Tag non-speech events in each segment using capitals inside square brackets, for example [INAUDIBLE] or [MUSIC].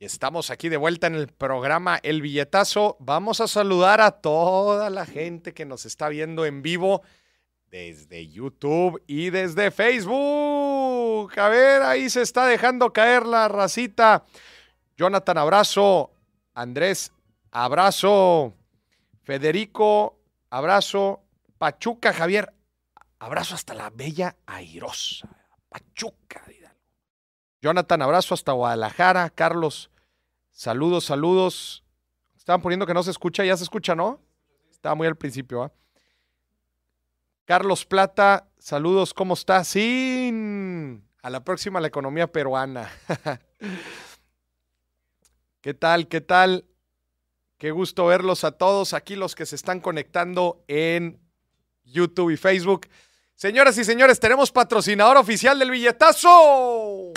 Y estamos aquí de vuelta en el programa El Billetazo. Vamos a saludar a toda la gente que nos está viendo en vivo desde YouTube y desde Facebook. A ver, ahí se está dejando caer la racita. Jonathan, abrazo. Andrés, abrazo. Federico, abrazo. Pachuca, Javier, abrazo hasta la bella airosa. Pachuca, Jonathan, abrazo hasta Guadalajara. Carlos, saludos, saludos. Estaban poniendo que no se escucha, ya se escucha, ¿no? Estaba muy al principio, ¿ah? Carlos Plata, saludos, ¿cómo está? Sí, a la próxima la economía peruana. [LAUGHS] ¿Qué tal? ¿Qué tal? Qué gusto verlos a todos aquí, los que se están conectando en YouTube y Facebook. Señoras y señores, tenemos patrocinador oficial del billetazo.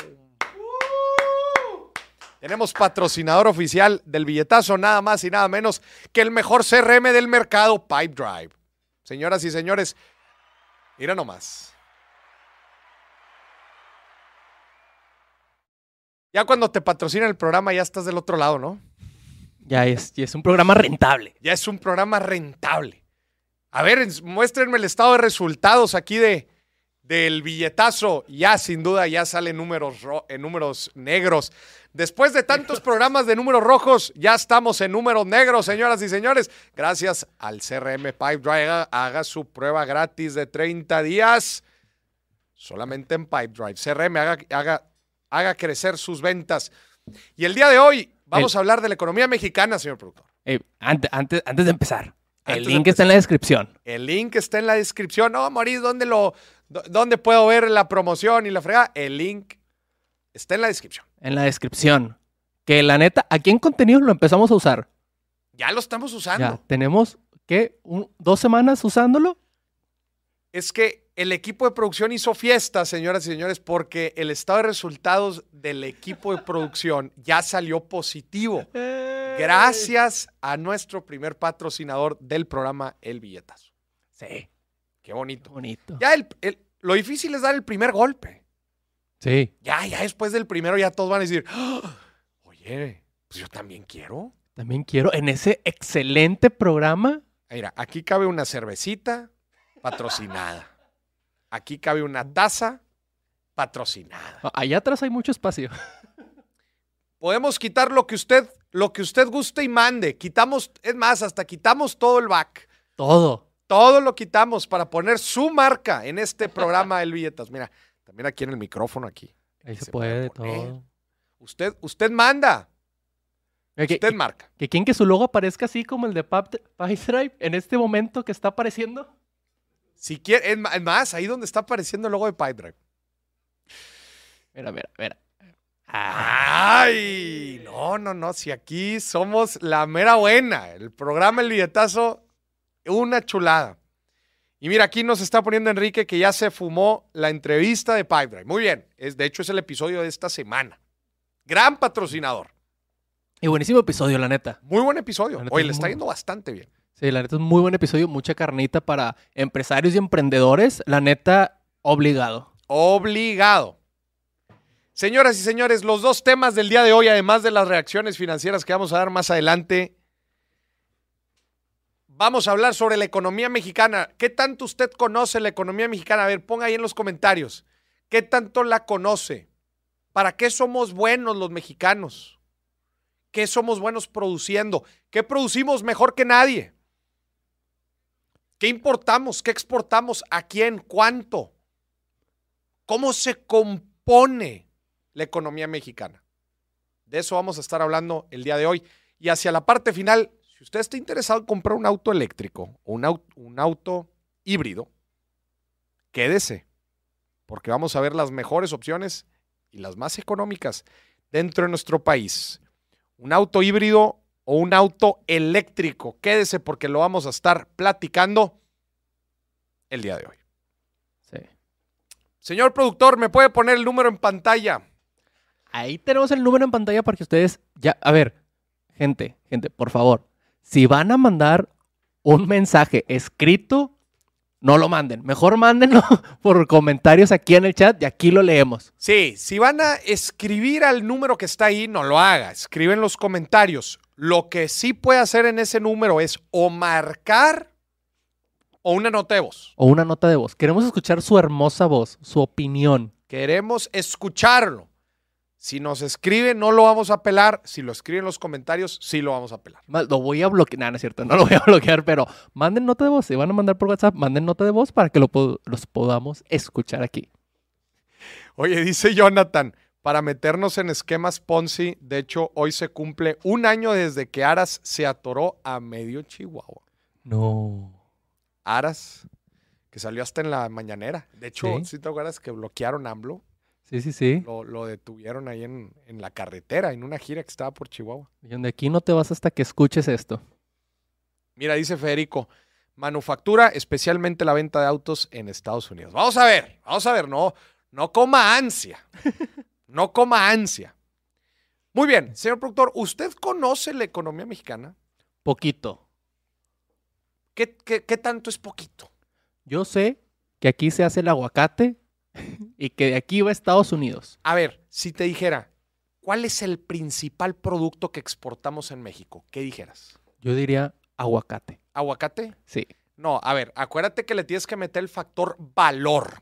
Tenemos patrocinador oficial del billetazo, nada más y nada menos que el mejor CRM del mercado, Pipe Drive. Señoras y señores, mira nomás. Ya cuando te patrocina el programa ya estás del otro lado, ¿no? Ya es, ya es un programa rentable. Ya es un programa rentable. A ver, muéstrenme el estado de resultados aquí de, del billetazo. Ya, sin duda, ya salen números, en números negros. Después de tantos [LAUGHS] programas de números rojos, ya estamos en números negros, señoras y señores. Gracias al CRM Pipe Drive. Haga, su prueba gratis de 30 días. Solamente en Pipe Drive. CRM haga, haga, haga crecer sus ventas. Y el día de hoy vamos a hablar de la economía mexicana, señor productor. Eh, antes, antes, antes de empezar, el link está en la descripción. El link está en la descripción. No, Mauricio, ¿dónde, lo, ¿dónde puedo ver la promoción y la fregada? El link está en la descripción. En la descripción. Que la neta, aquí en contenido lo empezamos a usar. Ya lo estamos usando. Ya, tenemos, ¿qué? ¿Dos semanas usándolo? Es que el equipo de producción hizo fiesta, señoras y señores, porque el estado de resultados del equipo de producción ya salió positivo. [LAUGHS] Gracias a nuestro primer patrocinador del programa El Billetazo. Sí. Qué bonito. Bonito. Ya el, lo difícil es dar el primer golpe. Sí. Ya, ya después del primero ya todos van a decir, ¡Ah! oye, pues yo también quiero. También quiero en ese excelente programa. Mira, aquí cabe una cervecita patrocinada. Aquí cabe una taza patrocinada. Ah, allá atrás hay mucho espacio. Podemos quitar lo que usted, lo que usted guste y mande. Quitamos, es más, hasta quitamos todo el back. Todo. Todo lo quitamos para poner su marca en este programa El Billetas. Mira, también aquí en el micrófono aquí. Ahí se, puede, todo. Usted, usted manda. usted marca. ¿Que quién que su logo aparezca así como el de Drive en este momento que está apareciendo? Si quiere, es más, ahí donde está apareciendo el logo de Pipedrive. Mira, mira, mira. Ay, no, no, no. Si aquí somos la mera buena. El programa El Billetazo, una chulada. Y mira, aquí nos está poniendo Enrique que ya se fumó la entrevista de Pipedrive. Muy bien. Es, de hecho, es el episodio de esta semana. Gran patrocinador. Y buenísimo episodio, la neta. Muy buen episodio. Hoy le está yendo bastante bien. Sí, la neta es un muy buen episodio, mucha carnita para empresarios y emprendedores. La neta, obligado. Obligado. Señoras y señores, los dos temas del día de hoy, además de las reacciones financieras que vamos a dar más adelante, vamos a hablar sobre la economía mexicana. ¿Qué tanto usted conoce la economía mexicana? A ver, ponga ahí en los comentarios. ¿Qué tanto la conoce? ¿Para qué somos buenos los mexicanos? ¿Qué somos buenos produciendo? ¿Qué producimos mejor que nadie? ¿Qué importamos? ¿Qué exportamos? ¿A quién? ¿Cuánto? ¿Cómo se compone la economía mexicana? De eso vamos a estar hablando el día de hoy. Y hacia la parte final, si usted está interesado en comprar un auto eléctrico o un auto, un auto híbrido, quédese, porque vamos a ver las mejores opciones y las más económicas dentro de nuestro país. Un auto híbrido o un auto eléctrico. Quédese porque lo vamos a estar platicando el día de hoy. Sí. Señor productor, ¿me puede poner el número en pantalla? Ahí tenemos el número en pantalla para que ustedes ya, a ver, gente, gente, por favor, si van a mandar un mensaje escrito, no lo manden. Mejor mándenlo [LAUGHS] por comentarios aquí en el chat y aquí lo leemos. Sí, si van a escribir al número que está ahí, no lo haga. Escribe en los comentarios. Lo que sí puede hacer en ese número es o marcar o una nota de voz. O una nota de voz. Queremos escuchar su hermosa voz, su opinión. Queremos escucharlo. Si nos escribe, no lo vamos a pelar. Si lo escribe en los comentarios, sí lo vamos a pelar. Lo voy a bloquear. No, no es cierto, no lo voy a [LAUGHS] bloquear, pero manden nota de voz. Si van a mandar por WhatsApp, manden nota de voz para que lo los podamos escuchar aquí. Oye, dice Jonathan, para meternos en esquemas Ponzi, de hecho, hoy se cumple un año desde que Aras se atoró a medio Chihuahua. No. Aras, que salió hasta en la mañanera. De hecho, Sí. si te acuerdas que bloquearon AMLO? Sí, sí, sí. Lo, lo detuvieron ahí en, en la carretera, en una gira que estaba por Chihuahua. Y de aquí no te vas hasta que escuches esto. Mira, dice Federico, manufactura, especialmente la venta de autos en Estados Unidos. Vamos a ver, vamos a ver, no, no coma ansia. [LAUGHS] No coma ansia. Muy bien, señor productor, ¿usted conoce la economía mexicana? Poquito. ¿Qué, qué- qué tanto es poquito? Yo sé que aquí se hace el aguacate [LAUGHS] y que de aquí va a Estados Unidos. A ver, si te dijera, ¿cuál es el principal producto que exportamos en México? ¿Qué dijeras? Yo diría aguacate. ¿Aguacate? Sí. No, a ver, acuérdate que le tienes que meter el factor valor.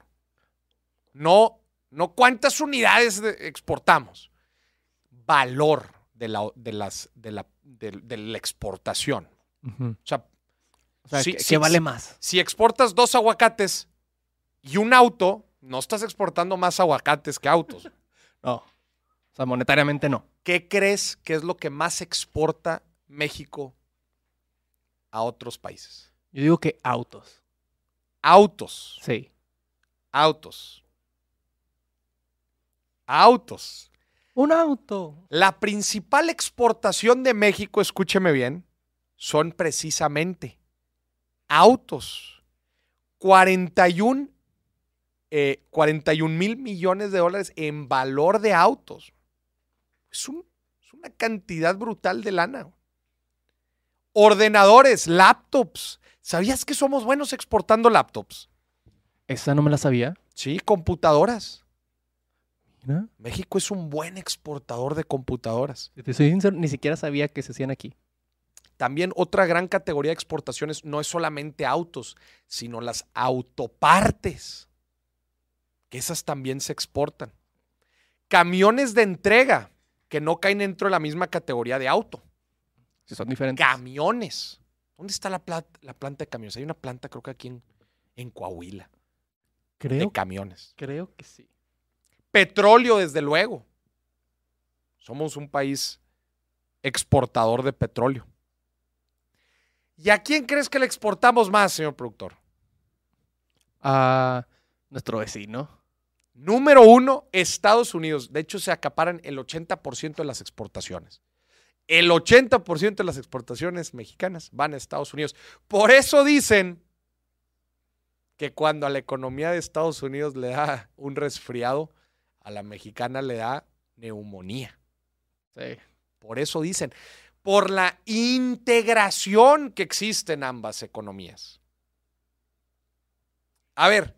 No, no cuántas unidades de- exportamos. Valor de la, de las, de la, de, de la exportación. O sea, O sea, Sí, ¿qué, vale más? si exportas dos aguacates y un auto, no estás exportando más aguacates que autos. [LAUGHS] No. O sea, monetariamente no. ¿Qué crees que es lo que más exporta México a otros países? Yo digo que autos. Autos. Sí. Autos. Autos. Un auto. La principal exportación de México, escúcheme bien, son precisamente autos. 41, eh, 41 mil millones de dólares en valor de autos. Es, un- es una cantidad brutal de lana. Ordenadores, laptops. ¿Sabías que somos buenos exportando laptops? Esa no me la sabía. Sí, computadoras. Mira. México es un buen exportador de computadoras. Si te soy sincero, ni siquiera sabía que se hacían aquí. También otra gran categoría de exportaciones no es solamente autos, sino las autopartes, que esas también se exportan. Camiones de entrega, que no caen dentro de la misma categoría de auto. Si son diferentes. Camiones. ¿Dónde está la, plat- la planta de camiones? Hay una planta creo que aquí en, en Coahuila, de Creo, camiones. creo que sí. Petróleo, desde luego. Somos un país exportador de petróleo. ¿Y a quién crees que le exportamos más, señor productor? A nuestro vecino. Número uno, Estados Unidos. De hecho, se acaparan el 80% de las exportaciones. El 80% de las exportaciones mexicanas van a Estados Unidos. Por eso dicen que cuando a la economía de Estados Unidos le da un resfriado, a la mexicana le da neumonía. Sí. Por eso dicen, por la integración que existe en ambas economías. A ver,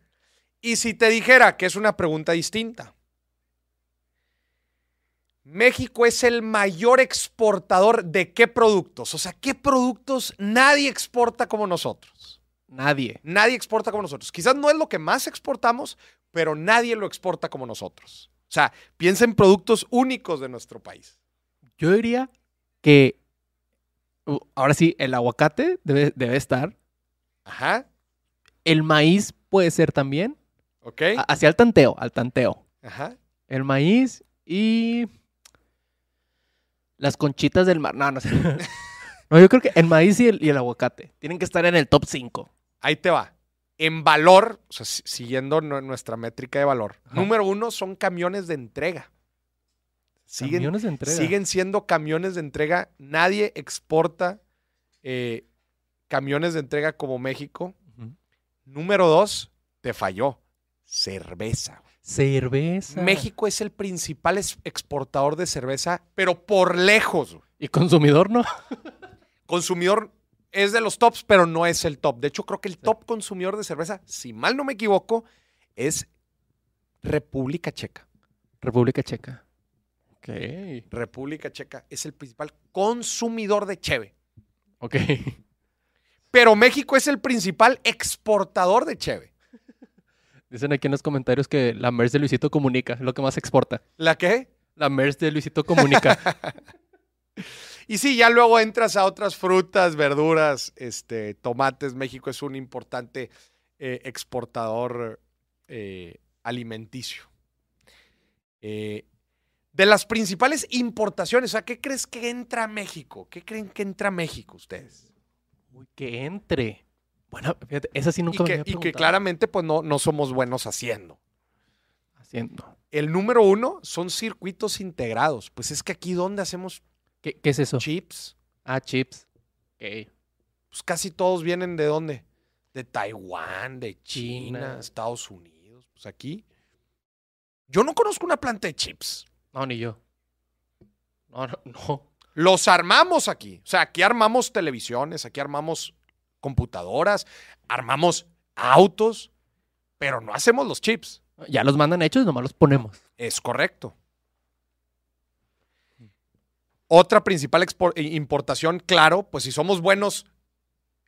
y si te dijera que es una pregunta distinta. México es el mayor exportador de qué productos? O sea, ¿qué productos nadie exporta como nosotros? Nadie. Nadie exporta como nosotros. Quizás no es lo que más exportamos, pero nadie lo exporta como nosotros. O sea, piensa en productos únicos de nuestro país. Yo diría que uh, ahora sí, el aguacate debe, debe estar. Ajá, El maíz puede ser también. Ok. Hacia el tanteo, al tanteo. Ajá. El maíz y las conchitas del mar. No, no sé. [LAUGHS] No, yo creo que el maíz y el, y el aguacate tienen que estar en el top 5. Ahí te va. En valor, o sea, si- siguiendo nu- nuestra métrica de valor, Ajá. número uno son camiones de entrega. Siguen, Camiones de entrega. siguen siendo camiones de entrega. Nadie exporta eh, camiones de entrega como México. Número dos, te falló. Cerveza. Cerveza. México es el principal exportador de cerveza, pero por lejos. Y consumidor, ¿no? Consumidor es de los tops, pero no es el top. De hecho, creo que el top consumidor de cerveza, si mal no me equivoco, es República Checa. República Checa. Ok. República Checa es el principal consumidor de cheve. Ok. Pero México es el principal exportador de cheve. Dicen aquí en los comentarios que la MERS de Luisito Comunica es lo que más exporta. ¿La qué? La MERS de Luisito Comunica. [LAUGHS] Y sí, ya luego entras a otras frutas, verduras, este, tomates. México es un importante eh, exportador eh, alimenticio. Eh, de las principales importaciones, ¿a qué crees que entra México? ¿Qué creen que entra México ustedes? Uy, que entre. Bueno, fíjate, esa sí Y nunca me que, había y que claramente pues no, no somos buenos haciendo. Haciendo. El número uno son circuitos integrados. Pues es que aquí donde hacemos ¿Qué, qué es eso? chips, Ah, chips. Ok. pues casi todos vienen de dónde? De Taiwán, de China, China. Estados Unidos. Pues aquí. Yo no conozco una planta de chips. No, ni yo. No, no, no. Los armamos aquí. O sea, aquí armamos televisiones, aquí armamos computadoras, armamos autos, pero no hacemos los chips. Ya los mandan hechos, nomás los ponemos. Es correcto. Otra principal importación, claro, pues si somos buenos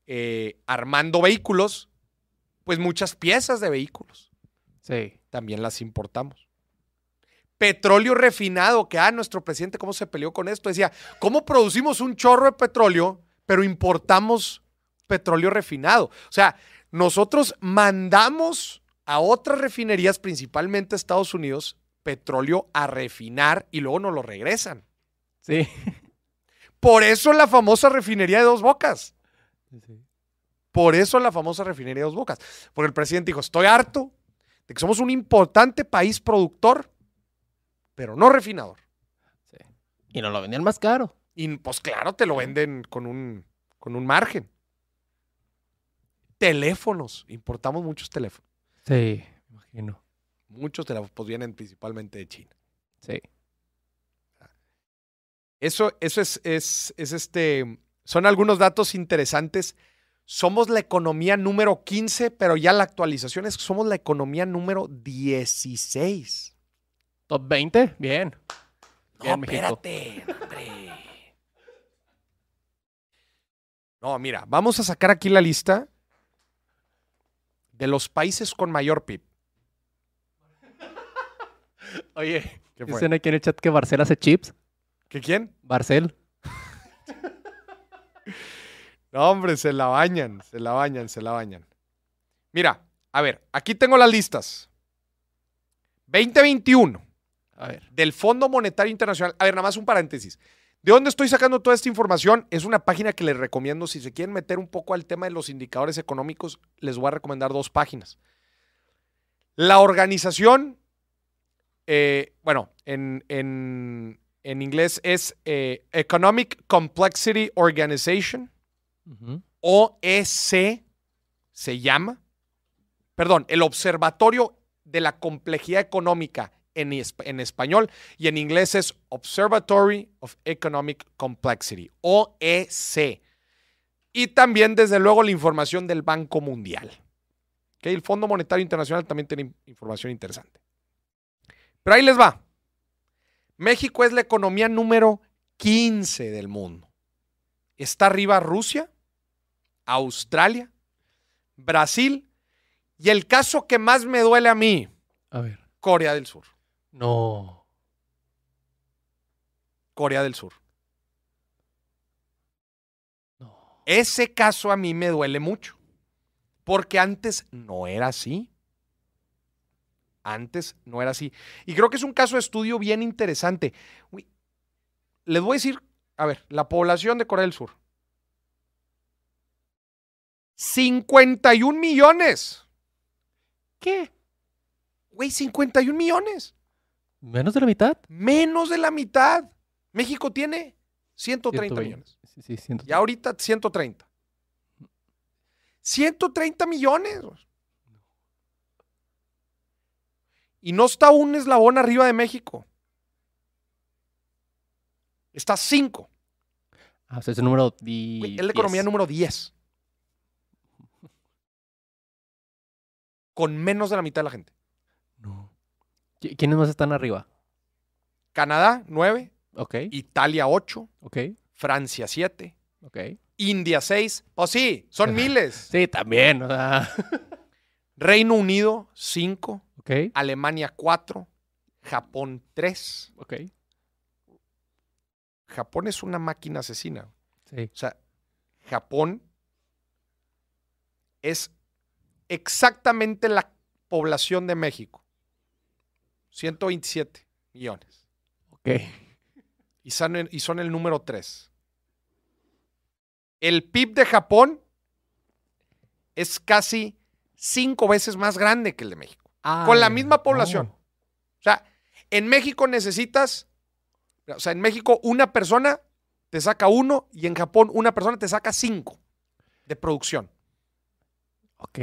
eh, armando vehículos, pues muchas piezas de vehículos Sí. también las importamos. Petróleo refinado, que ah, nuestro presidente cómo se peleó con esto, decía, ¿cómo producimos un chorro de petróleo, pero importamos petróleo refinado? O sea, nosotros mandamos a otras refinerías, principalmente a Estados Unidos, petróleo a refinar y luego nos lo regresan. Sí. Por eso la famosa refinería de dos bocas. Por eso la famosa refinería de dos bocas. Porque el presidente dijo, estoy harto de que somos un importante país productor, pero no refinador. Y nos lo vendían más caro. Y pues claro, te lo venden con un, con un margen. Teléfonos, importamos muchos teléfonos. Sí, me imagino. Muchos teléfonos pues, vienen principalmente de China. Sí. Eso, eso es, es, es este, son algunos datos interesantes. Somos la economía número 15, pero ya la actualización es que somos la economía número 16. Top 20, bien. No, Bien, espérate, hombre. No, mira, vamos a sacar aquí la lista de los países con mayor PIB. [LAUGHS] Oye, ¿Qué fue? dicen aquí en el chat que Barcel hace chips. ¿Qué quién? Barcel. [LAUGHS] No, hombre, se la bañan, se la bañan, se la bañan. Mira, a ver, aquí tengo las listas. 2021 A ver. del Fondo Monetario Internacional. A ver, nada más un paréntesis. ¿De dónde estoy sacando toda esta información? Es una página que les recomiendo. Si se quieren meter un poco al tema de los indicadores económicos, les voy a recomendar dos páginas. La organización, eh, bueno, en, en- en inglés es eh, Economic Complexity Organization. OEC se llama. Perdón, el Observatorio de la Complejidad Económica en, es- en español y en inglés es Observatory of Economic Complexity, OEC. Y también, desde luego, la información del Banco Mundial. ¿Ok? El Fondo Monetario Internacional también tiene in- información interesante. Pero ahí les va. México es la economía número 15 del mundo. Está arriba Rusia, Australia, Brasil y el caso que más me duele a mí, A ver. Corea del Sur. No. Corea del Sur. No. Ese caso a mí me duele mucho, porque antes no era así. Antes no era así. Y creo que es un caso de estudio bien interesante. Uy, les voy a decir, a ver, la población de Corea del Sur. 51 millones. ¿Qué? Güey, 51 millones. ¿Menos de la mitad? Menos de la mitad. México tiene 130 120. millones. Sí, sí, siento. Ya ahorita 130. 130 millones. Y no está un eslabón arriba de México. Está cinco. Ah, o sea, es el número Güey, 10. Es la economía número 10. [LAUGHS] Con menos de la mitad de la gente. No. ¿Qui- ¿Quiénes más están arriba? Canadá, 9. Ok, Italia, 8. ok, Francia, 7. ok. India, 6. Pues sí, son [LAUGHS] miles. Sí, también, o sea. [LAUGHS] Reino Unido, 5. Ok, Alemania, 4. Japón, 3. ok. Japón es una máquina asesina. Sí. O sea, Japón es exactamente la población de México. 127 millones. Ok. Y son, el- y son el número 3. El PIB de Japón es casi cinco veces más grande que el de México. Con la misma población. no. O sea, en México necesitas, o sea, en México una persona te saca uno y en Japón una persona te saca cinco de producción. Ok,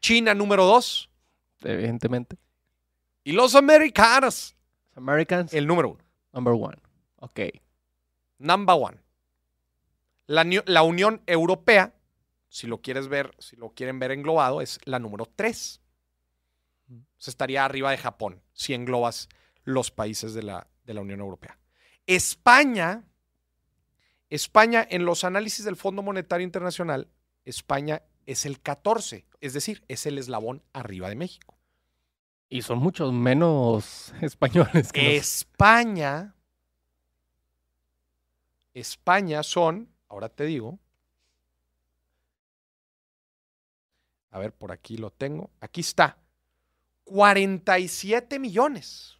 China número dos evidentemente. Y los americanos Americans, el número uno. number one. Ok. Number one. La, la Unión Europea, si lo quieres ver, si lo quieren ver englobado, es la número tres. Se estaría arriba de Japón si englobas los países de la, de la Unión Europea. España, España en los análisis del Fondo Monetario Internacional, España es el 14, es decir, es el eslabón arriba de México. Y son muchos menos [LAUGHS] españoles que los- España, España son, ahora te digo, a ver, por aquí lo tengo, aquí está, 47 millones,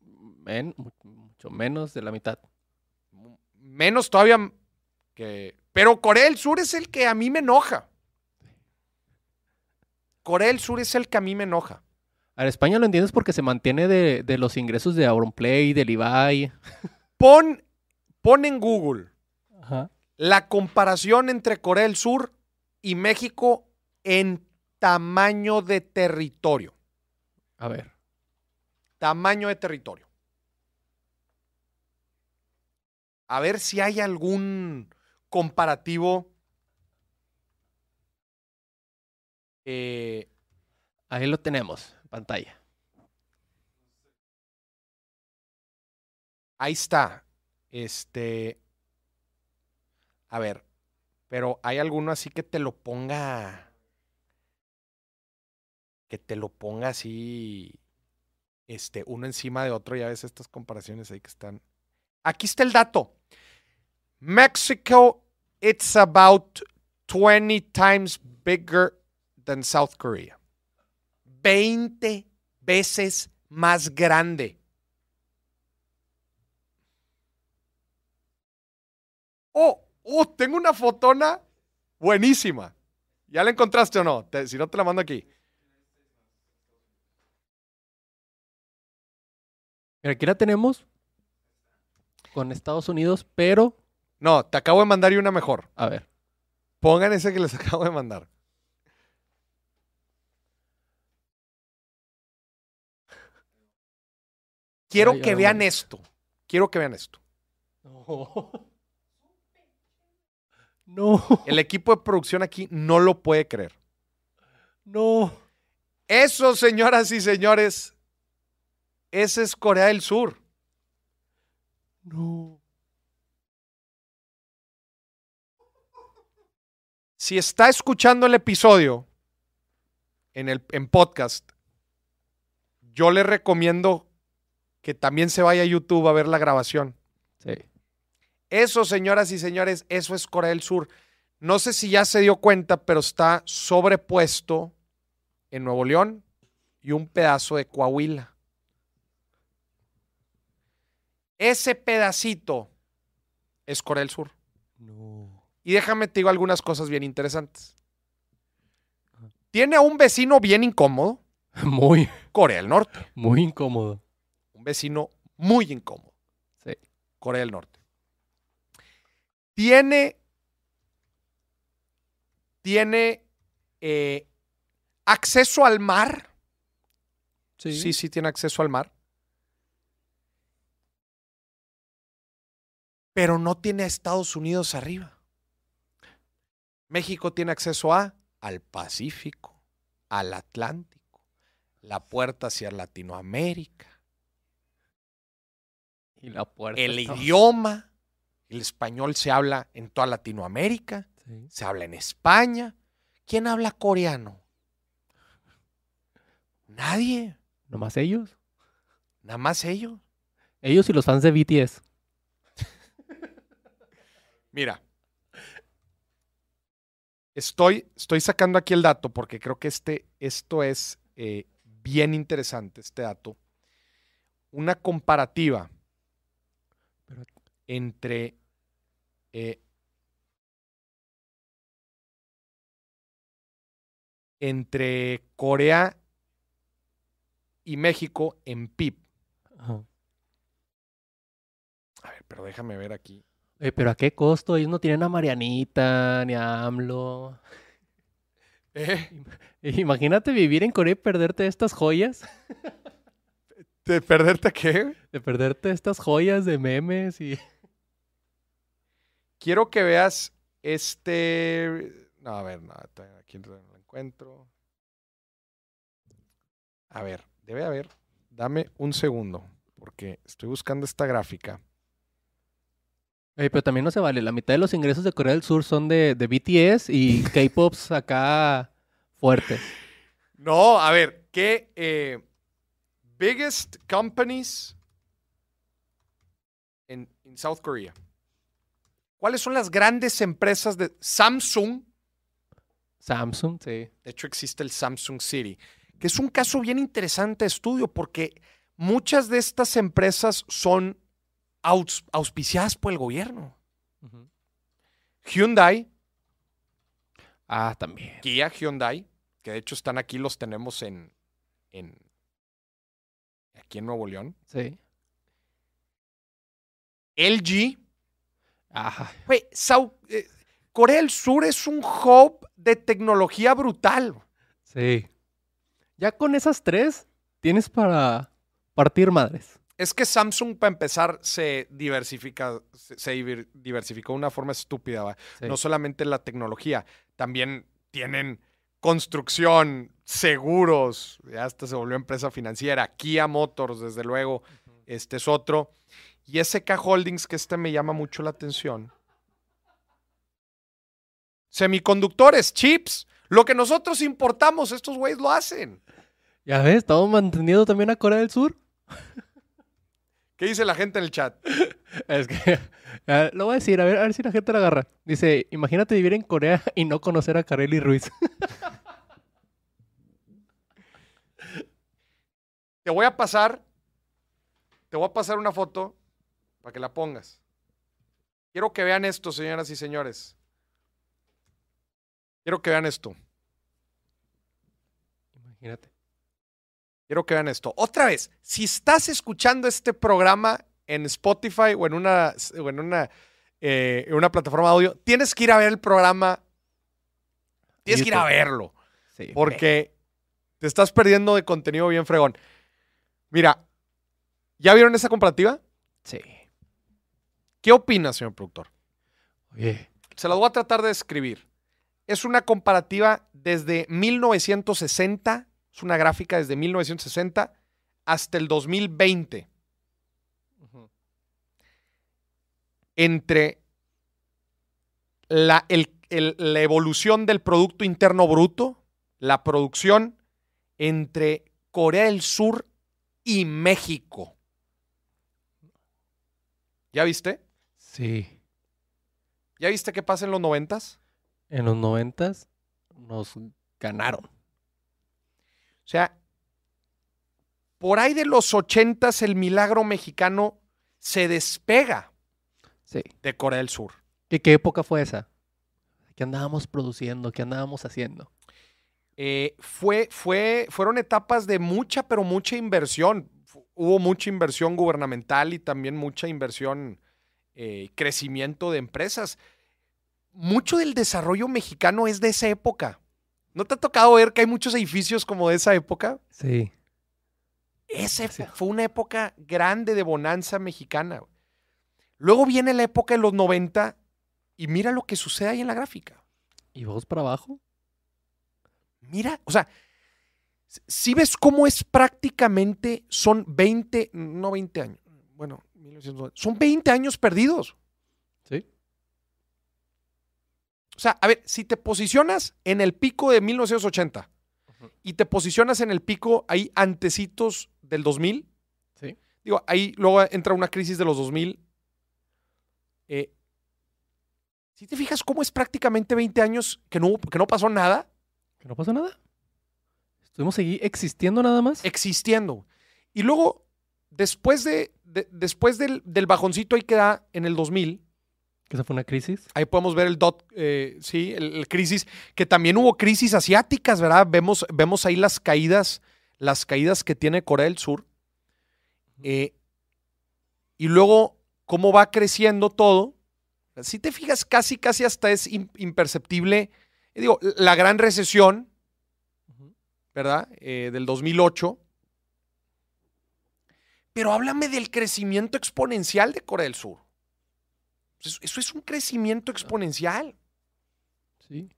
men- mu- mucho menos de la mitad. menos todavía que... Pero Corea del Sur es el que a mí me enoja. Corea del Sur es el que a mí me enoja. A España lo entiendes porque se mantiene de, de los ingresos de Auronplay, del Ibai. Pon, pon en Google Ajá. la comparación entre Corea del Sur y México en tamaño de territorio. A ver. Tamaño de territorio. A ver si hay algún comparativo. eh, Ahí lo tenemos, en pantalla. ahí está. Este. A ver. Pero hay alguno así que te lo ponga. Que te lo ponga así. Este, uno encima de otro. Ya ves estas comparaciones ahí que están. Aquí está el dato. Mexico, it's about 20 times bigger than South Korea. 20 veces más grande. Oh, oh, tengo una fotona buenísima. ¿Ya la encontraste o no? Te- si no, te la mando aquí. Mira, aquí la tenemos con Estados Unidos, pero No, te acabo de mandar y una mejor. a ver. Pongan ese que les [LAUGHS] acabo de mandar. Quiero que vean esto. Quiero que vean esto. No. [LAUGHS] No, El equipo de producción aquí no lo puede creer. no. Eso, señoras y señores, ese es Corea del Sur. No. Si está escuchando el episodio en el en podcast, yo le recomiendo que también se vaya a YouTube a ver la grabación. Sí. Eso, señoras y señores, eso es Corea del Sur. No sé si ya se dio cuenta, pero está sobrepuesto en Nuevo León y un pedazo de Coahuila. Ese pedacito es Corea del Sur. No. Y déjame te digo algunas cosas bien interesantes. Tiene a un vecino bien incómodo, [LAUGHS] Muy, Corea del Norte. muy incómodo. Un vecino muy incómodo, Sí. Corea del Norte. Tiene, tiene eh, acceso al mar. Sí. sí, tiene acceso al mar. pero no tiene a Estados Unidos arriba. México tiene acceso a al Pacífico, al Atlántico, la puerta hacia Latinoamérica, Y la puerta. el está- idioma, el español se habla en toda Latinoamérica, Sí. se habla en España. ¿Quién habla coreano? Nadie, Nomás ellos. nada más ellos. Ellos y los fans de BTS. [LAUGHS] Mira, estoy, estoy sacando aquí el dato porque creo que este, esto es eh, bien interesante, este dato. Una comparativa entre eh, entre Corea y México en PIB. Ajá. A ver, pero déjame ver aquí. Oye, pero ¿a qué costo? Ellos no tienen a Marianita ni a AMLO. [LAUGHS] Eh, Imagínate vivir en Corea y perderte estas joyas. ¿De perderte qué? De perderte estas joyas de memes y... [LAUGHS] Quiero que veas este. No, a ver, no, aquí no lo encuentro. A ver, debe haber. Dame un segundo, porque estoy buscando esta gráfica. Pero también no se vale. La mitad de los ingresos de Corea del Sur son de, de BTS y [LAUGHS] K-Pops acá fuertes. No, a ver, ¿qué eh, biggest companies en in South Korea? ¿Cuáles son las grandes empresas de Samsung? Samsung, sí. De hecho, existe el Samsung City, que es un caso bien interesante de estudio porque muchas de estas empresas son aus- auspiciadas por el gobierno. Hyundai, Ah, también. Kia Hyundai, que de hecho están aquí, los tenemos en, en aquí en Nuevo León. Sí. LG, Ajá. güey, Sau- eh, Corea del Sur es un hub de tecnología brutal. Sí. Ya con esas tres tienes para partir madres. Es que Samsung, para empezar, se diversifica, se, se diver- diversificó de una forma estúpida. ¿va? Sí. No solamente la tecnología, también tienen construcción, seguros, ya hasta se volvió empresa financiera. Kia Motors, desde luego, este es otro. Y SK Holdings, que este me llama mucho la atención. Semiconductores, chips, lo que nosotros importamos, estos güeyes lo hacen. Ya ves, estamos manteniendo también a Corea del Sur. ¿Qué dice la gente en el chat? [LAUGHS] Es que lo voy a decir, a ver, a ver si la gente la agarra. Dice, imagínate vivir en Corea y no conocer a Kareli Ruiz. [LAUGHS] Te voy a pasar, te voy a pasar una foto para que la pongas. Quiero que vean esto, señoras y señores. Quiero que vean esto. Imagínate. Quiero que vean esto. Otra vez, si estás escuchando este programa en Spotify o en una, o en una, eh, en una plataforma de audio, tienes que ir a ver el programa. Tienes que ir a verlo. Sí. Porque te estás perdiendo de contenido bien fregón. Mira, ¿ya vieron esa comparativa? Sí. ¿Qué opinas, señor productor? Oye, Se las voy a tratar de describir. Es una comparativa desde 1960, es una gráfica desde 1960 hasta el 2020 ujú, entre la, el- el- la evolución del Producto Interno Bruto, la producción entre Corea del Sur y México. ¿Ya viste? Sí. ¿Ya viste qué pasa en los noventas? En los noventas nos ganaron. O sea, por ahí de los ochentas el milagro mexicano se despega Sí. de Corea del Sur. ¿Qué, qué época fue esa? ¿Qué andábamos produciendo? ¿Qué andábamos haciendo? Eh, fue, fue, fueron etapas de mucha, pero mucha inversión. Hubo mucha inversión gubernamental y también mucha inversión, eh, crecimiento de empresas. Mucho del desarrollo mexicano es de esa época. ¿No te ha tocado ver que hay muchos edificios como de esa época? Sí. Esa Sí. fue una época grande de bonanza mexicana. Luego viene la época de los 90 y mira lo que sucede ahí en la gráfica. ¿Y vos para abajo? Mira, o sea, si ves cómo es prácticamente, son 20, no 20 años, bueno, 1990, son 20 años perdidos. Sí. O sea, a ver, si te posicionas en el pico de 1980 Ujú. y te posicionas en el pico ahí antecitos del 2000, Sí. digo, ahí luego entra una crisis de los 2000. Eh, si te fijas cómo es prácticamente 20 años que no, que no pasó nada ¿Que no pasó nada? ¿Estuvimos seguir existiendo nada más? existiendo. Y luego, después, de, de- después del, del bajoncito ahí que da en el 2000, ¿Que esa fue una crisis? ahí podemos ver el dot, eh, sí, el, el crisis, que también hubo crisis asiáticas, ¿verdad? Vemos, vemos ahí las caídas, las caídas que tiene Corea del Sur. Eh, y luego, cómo va creciendo todo. Si te fijas, casi, casi hasta es im- imperceptible. Digo, la gran recesión. ¿verdad? Eh, del 2008. Pero háblame del crecimiento exponencial de Corea del Sur. Eso, eso es un crecimiento exponencial. Sí.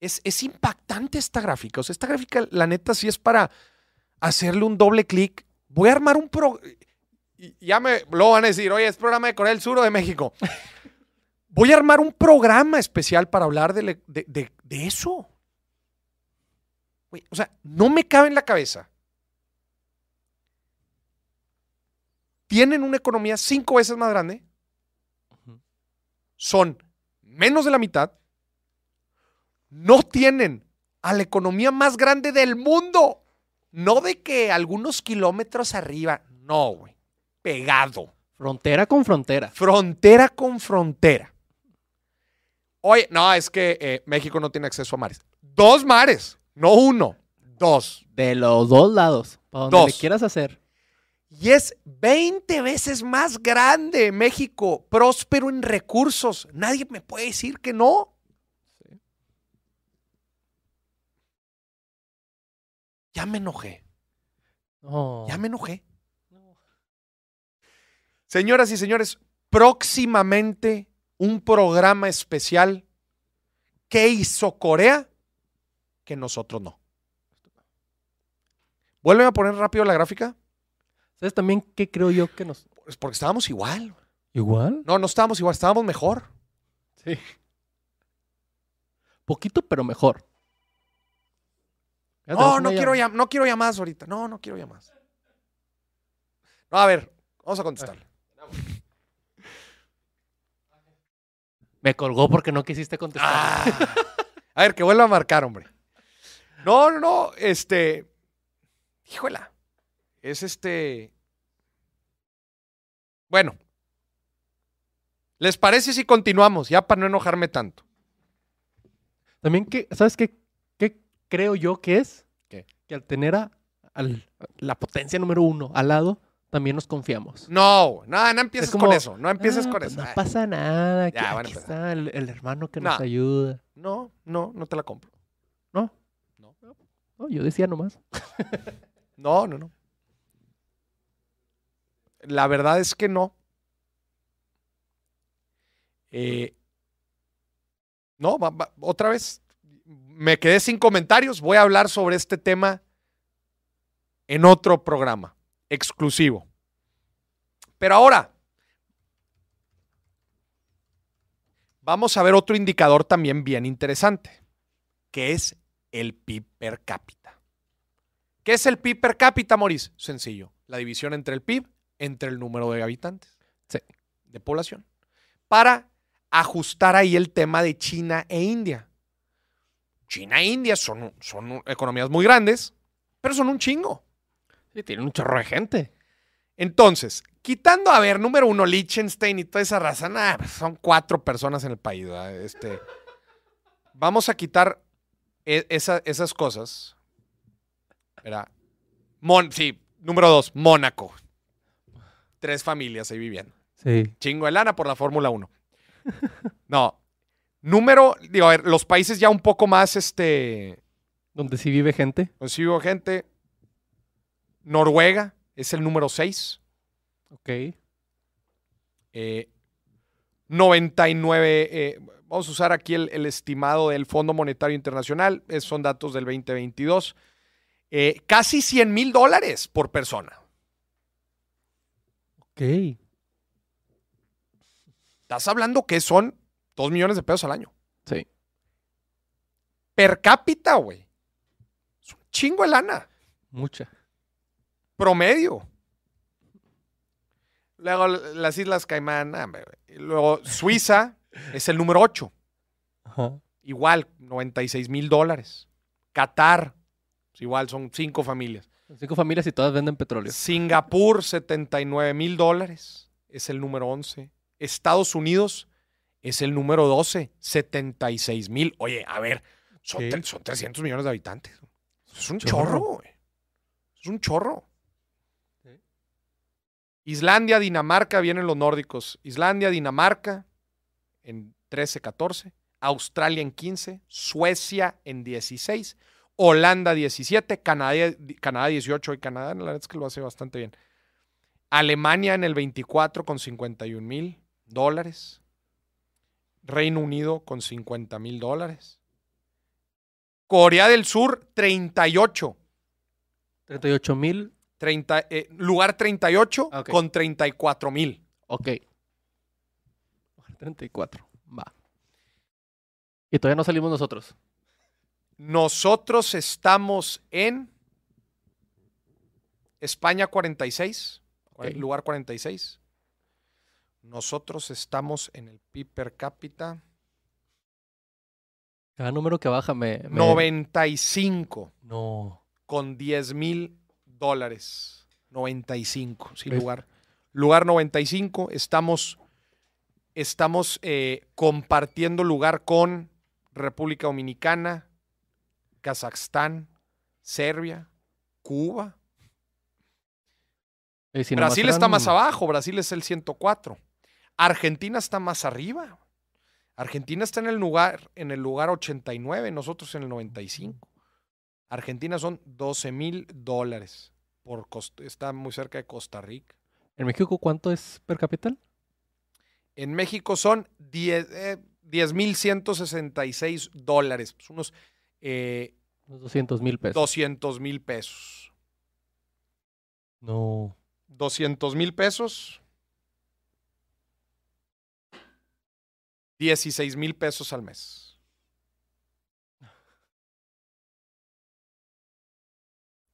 Es, es impactante esta gráfica. O sea, esta gráfica, la neta, sí es para hacerle un doble clic. Voy a armar un pro. y Ya me lo van a decir, oye, ¿es programa de Corea del Sur o de México? [LAUGHS] Voy a armar un programa especial para hablar de- de- de eso. O sea, no me cabe en la cabeza. Tienen una economía cinco veces más grande. Son menos de la mitad. No tienen a la economía más grande del mundo. No de que algunos kilómetros arriba. No, güey. Pegado. Frontera con frontera. Frontera con frontera. Oye, no, es que eh, México no tiene acceso a mares. Dos mares, no uno, dos. De los dos lados. Para donde Dos. le quieras hacer. Y es 20 veces más grande México, próspero en recursos. Nadie me puede decir que no. Sí. Ya me enojé, No. ya me enojé. No. Señoras y señores, próximamente un programa especial que hizo Corea que nosotros no. Vuelven a poner rápido la gráfica. ¿Sabes también qué creo yo que nos... Pues porque estábamos igual. ¿Igual? No, no estábamos igual, estábamos mejor. Sí. Poquito, pero mejor. Ya No, no quiero, llam- no quiero llamadas ahorita. No, no quiero llamadas. No, a ver, vamos a contestarle. Me colgó porque no quisiste contestar. Ah. A ver, que vuelva a marcar, hombre. No, no, no, este. Híjola. Es este. Bueno. ¿Les parece si continuamos? Ya para no enojarme tanto. También que, ¿sabes qué, qué creo yo que es? ¿Qué? Que al tener a al- la potencia número uno al lado, también nos confiamos. No, no, no empieces Es como, con eso. No empieces Ah, con pues eso. No pasa nada. Ya, aquí aquí empezar. está el, el hermano que No. nos ayuda. No, no, no te la compro. No. No, yo decía nomás. [LAUGHS] No, no, no. La verdad es que no. Eh, no, otra vez. Me quedé sin comentarios. Voy a hablar sobre este tema en otro programa exclusivo. Pero ahora, vamos a ver otro indicador también bien interesante, que es el PIB per cápita. ¿Qué es el PIB per cápita, Maurice? Sencillo. La división entre el PIB entre el número de habitantes Sí. de población. Para ajustar ahí el tema de China e India. China e India son, son economías muy grandes, pero son un chingo. Sí, tiene un chorro de gente. Entonces, quitando, a ver, número uno, Liechtenstein y toda esa raza, nah, son cuatro personas en el país. ¿verdad? Este, vamos a quitar esa- esas cosas. Era, Mon, sí, número dos, Mónaco. Tres familias ahí viviendo. Sí. Chingo de lana por la Fórmula 1. [LAUGHS] No. Número, digo, a ver, los países ya un poco más, este, Donde sí vive gente. pues sí hubo gente. Noruega es el número 6. Ok. Eh, 99, eh, vamos a usar aquí el, el estimado del Fondo Monetario Internacional, es- son datos del 2022. Eh, casi 100 mil dólares por persona. Ok. Estás hablando que son 2 millones de pesos al año. Sí. Per cápita, güey. Es un chingo de lana. Mucha. Promedio. Luego las Islas Caimán. ah. Luego Suiza es el número 8. Ajá. Igual, 96 mil dólares. Qatar, pues igual, son cinco familias. Cinco familias y todas venden petróleo. Singapur, 79 mil dólares. Es el número 11. Estados Unidos es el número 12. 76 mil. Oye, a ver, son, son 300 millones de habitantes. Es un Chorro. chorro, güey. Es un chorro. Sí. Islandia, Dinamarca, vienen los nórdicos. Islandia, Dinamarca en 13, 14. Australia en 15. Suecia en 16. Holanda 17. Canadá, Canadá 18. Y Canadá, la verdad es que lo hace bastante bien. Alemania en el 24 con 51 mil dólares. Reino Unido con 50 mil dólares. Corea del Sur 38. 38 mil. 30, eh, lugar 38 Ah, ok. con 34 mil. Ok. 34. Va. Y todavía no salimos nosotros. Nosotros estamos en España 46, Ok. lugar 46. Nosotros estamos en el PIB per cápita Cada número que baja me. me- 95 No. con 10 mil dólares. 95, sí, Es- lugar. Lugar 95. Estamos, estamos eh, compartiendo lugar con República Dominicana, Kazajstán, Serbia, Cuba. Si Brasil está más abajo, Brasil es el 104. Argentina está más arriba. Argentina está en el lugar, en el lugar 89, nosotros en el 95. Argentina son 12 mil dólares. Por cost- está muy cerca de Costa Rica. ¿En México cuánto es per capital? En México son 10 eh, 10.166 dólares, pues unos eh, Unos 200 mil pesos. 200 mil pesos. No. 200 mil pesos. 16 mil pesos al mes.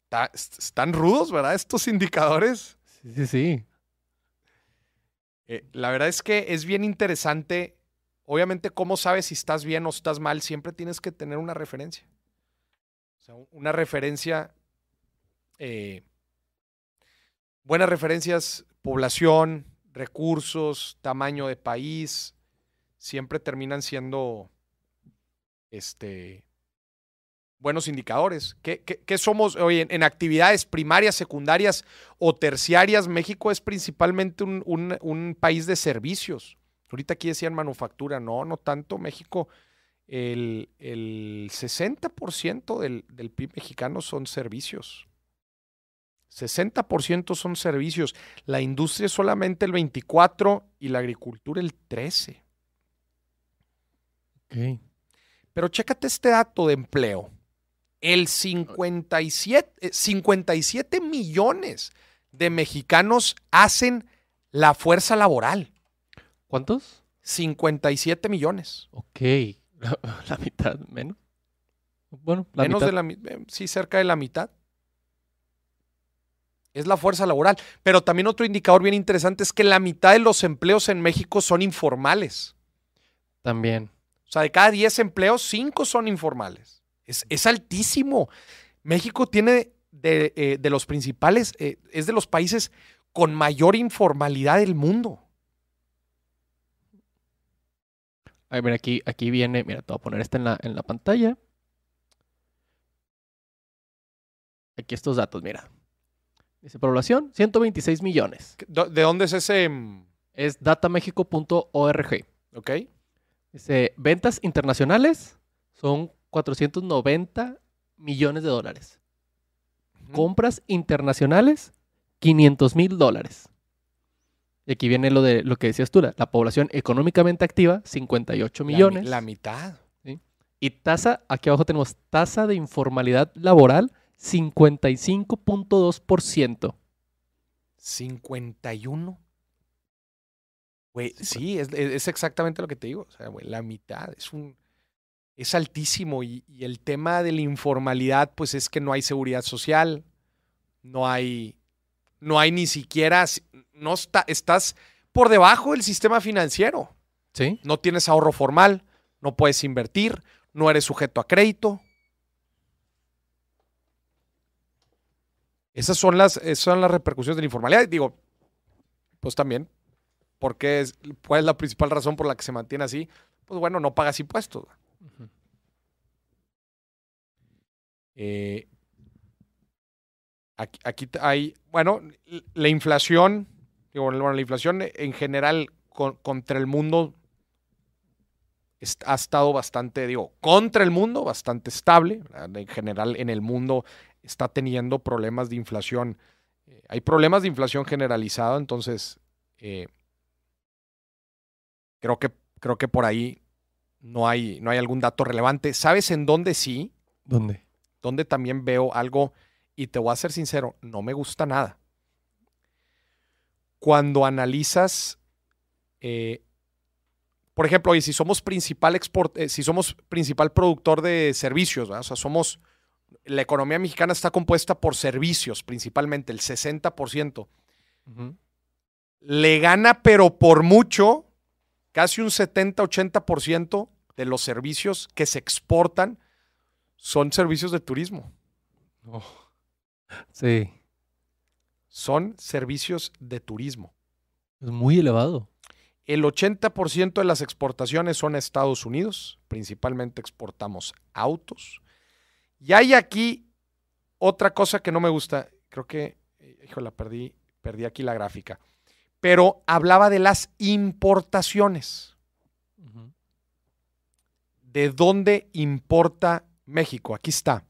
Está- est- están rudos, ¿verdad? Estos indicadores. Sí, sí, sí. Eh, la verdad es que es bien interesante. Obviamente, ¿cómo sabes si estás bien o estás mal? Siempre tienes que tener una referencia. O sea, una referencia. eh, buenas referencias, población, recursos, tamaño de país, siempre terminan siendo este, buenos indicadores. ¿Qué, qué- qué somos hoy en, en actividades primarias, secundarias o terciarias? México es principalmente un, un- un país de servicios. Ahorita aquí decían manufactura, no, no tanto. México, el, el 60% del, del PIB mexicano son servicios. 60% son servicios. La industria es solamente el 24% y la agricultura el 13%. Ok. Pero chécate este dato de empleo. El 57, eh, 57 millones de mexicanos hacen la fuerza laboral. ¿Cuántos? 57 millones. Ok. La, [LAUGHS] la mitad menos. Bueno, la Menos mitad. de la mi- eh, sí, cerca de la mitad. Es la fuerza laboral. Pero también otro indicador bien interesante es que la mitad de los empleos en México son informales. También. O sea, de cada 10 empleos, 5 son informales. Es, es altísimo. México tiene de, eh, de los principales, eh, es de los países con mayor informalidad del mundo. Ay, mira, aquí, aquí viene. Mira, te voy a poner esta en la, en la pantalla. Aquí estos datos, mira. Dice población, 126 millones. ¿De de dónde es ese? mm, Es datamexico.org. Ok. Dice, ventas internacionales son 490 millones de dólares. Compras internacionales, 500 mil dólares. Y aquí viene lo de lo que decías tú, la, la población económicamente activa, 58 La mi- millones. La, mitad. Y tasa, aquí abajo tenemos tasa de informalidad laboral, 55.2%. 51. Güey, sí, es, es- es exactamente lo que te digo. O sea, güey, la mitad es un. Es altísimo. Y, y el tema de la informalidad, pues es que no hay seguridad social. No hay. No hay ni siquiera. No está, estás por debajo del sistema financiero. ¿Sí? No tienes ahorro formal. No puedes invertir. No eres sujeto a crédito. Esas son las, esas son las repercusiones de la informalidad. Digo, pues también, porque es, ¿cuál es la principal razón por la que se mantiene así? Pues bueno, no pagas impuestos. Eh, aquí, hay, bueno, la inflación, digo, bueno, la inflación en general con- contra el mundo ha estado bastante, digo, contra el mundo, bastante estable. En general, en el mundo está teniendo problemas de inflación. Eh, hay problemas de inflación generalizada, entonces eh, creo que creo que por ahí no hay, no hay algún dato relevante. ¿Sabes en dónde sí? ¿Dónde? donde también veo algo, y te voy a ser sincero, no me gusta nada. Cuando analizas, eh, por ejemplo, oye, si somos principal export, eh, si somos principal productor de servicios, ¿verdad? o sea, somos, la economía mexicana está compuesta por servicios, principalmente el 60%. Ujú. Le gana, pero por mucho, casi un 70-80% de los servicios que se exportan son servicios de turismo. Sí, son servicios de turismo. es muy elevado. El 80% de las exportaciones son a Estados Unidos, principalmente exportamos autos. Y hay aquí otra cosa que no me gusta, creo que, híjole, perdí, perdí aquí la gráfica, pero hablaba de las importaciones. ¿De dónde importa México? Aquí está.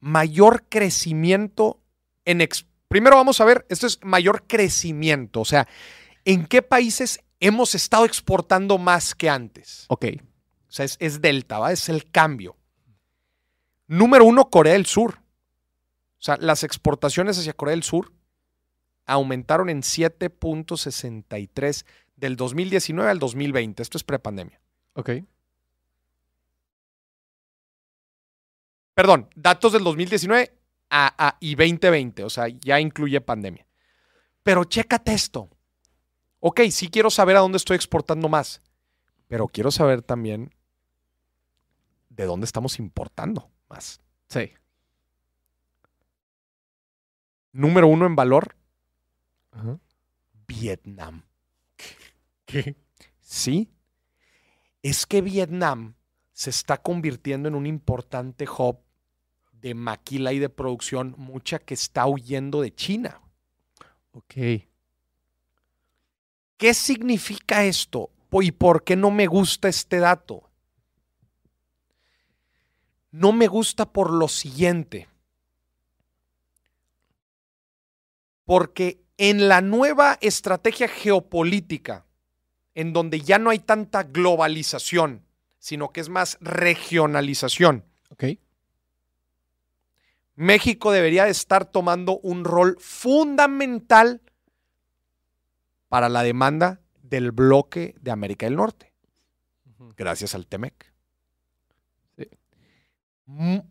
Mayor crecimiento en... ex- Primero vamos a ver, esto es mayor crecimiento, o sea, ¿en qué países hemos estado exportando más que antes? Ok. O sea, es, es delta, ¿va? Es el cambio. Número uno, Corea del Sur. O sea, las exportaciones hacia Corea del Sur aumentaron en 7.63 del 2019 al 2020. Esto es prepandemia. Ok. Perdón, datos del 2019 a, a- y 2020. O sea, ya incluye pandemia. Pero chécate esto. Ok, sí quiero saber a dónde estoy exportando más. Pero quiero saber también de dónde estamos importando más. Sí. Número uno en valor, Ajá. Vietnam. ¿Qué? Sí. Es que Vietnam se está convirtiendo en un importante hub de maquila y de producción, mucha que está huyendo de China. Ok. ¿Qué significa esto? ¿Y por qué no me gusta este dato? No me gusta por lo siguiente. Porque en la nueva estrategia geopolítica, en donde ya no hay tanta globalización, sino que es más regionalización. México debería de estar tomando un rol fundamental para la demanda del bloque de América del Norte, gracias al TEMEC. Sí.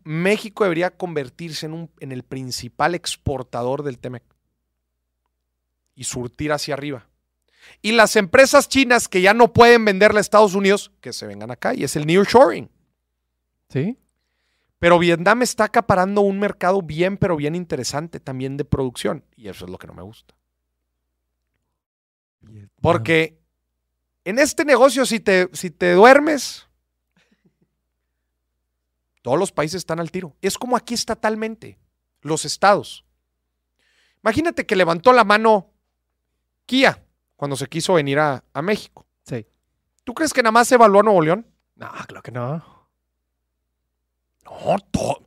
México debería convertirse en, un- en el principal exportador del TEMEC y surtir hacia arriba. Y las empresas chinas que ya no pueden venderle a Estados Unidos, que se vengan acá, y es el nearshoring. Sí. Pero Vietnam está acaparando un mercado bien, pero bien interesante también de producción. Y eso es lo que no me gusta. Porque en este negocio, si te, si te duermes, todos los países están al tiro. Es como aquí estatalmente, los estados. Imagínate que levantó la mano Kia cuando se quiso venir a, a México. Sí. ¿Tú crees que nada más se evaluó a Nuevo León? No, claro que no. No, todo.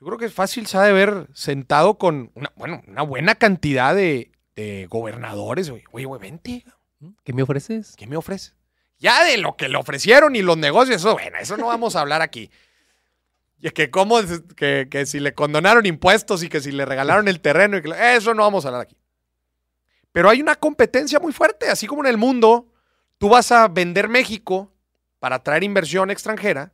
Yo creo que es fácil se ha de ver sentado con una, bueno, una buena cantidad de, de gobernadores. Oye, oye, güey, vente. ¿Qué me ofreces? ¿Qué me ofreces? Ya de lo que le ofrecieron y los negocios, eso, bueno, eso no vamos a hablar aquí. Y es que cómo, que, que si le condonaron impuestos y que si le regalaron el terreno, y que, eso no vamos a hablar aquí. Pero hay una competencia muy fuerte, así como en el mundo, tú vas a vender México para atraer inversión extranjera,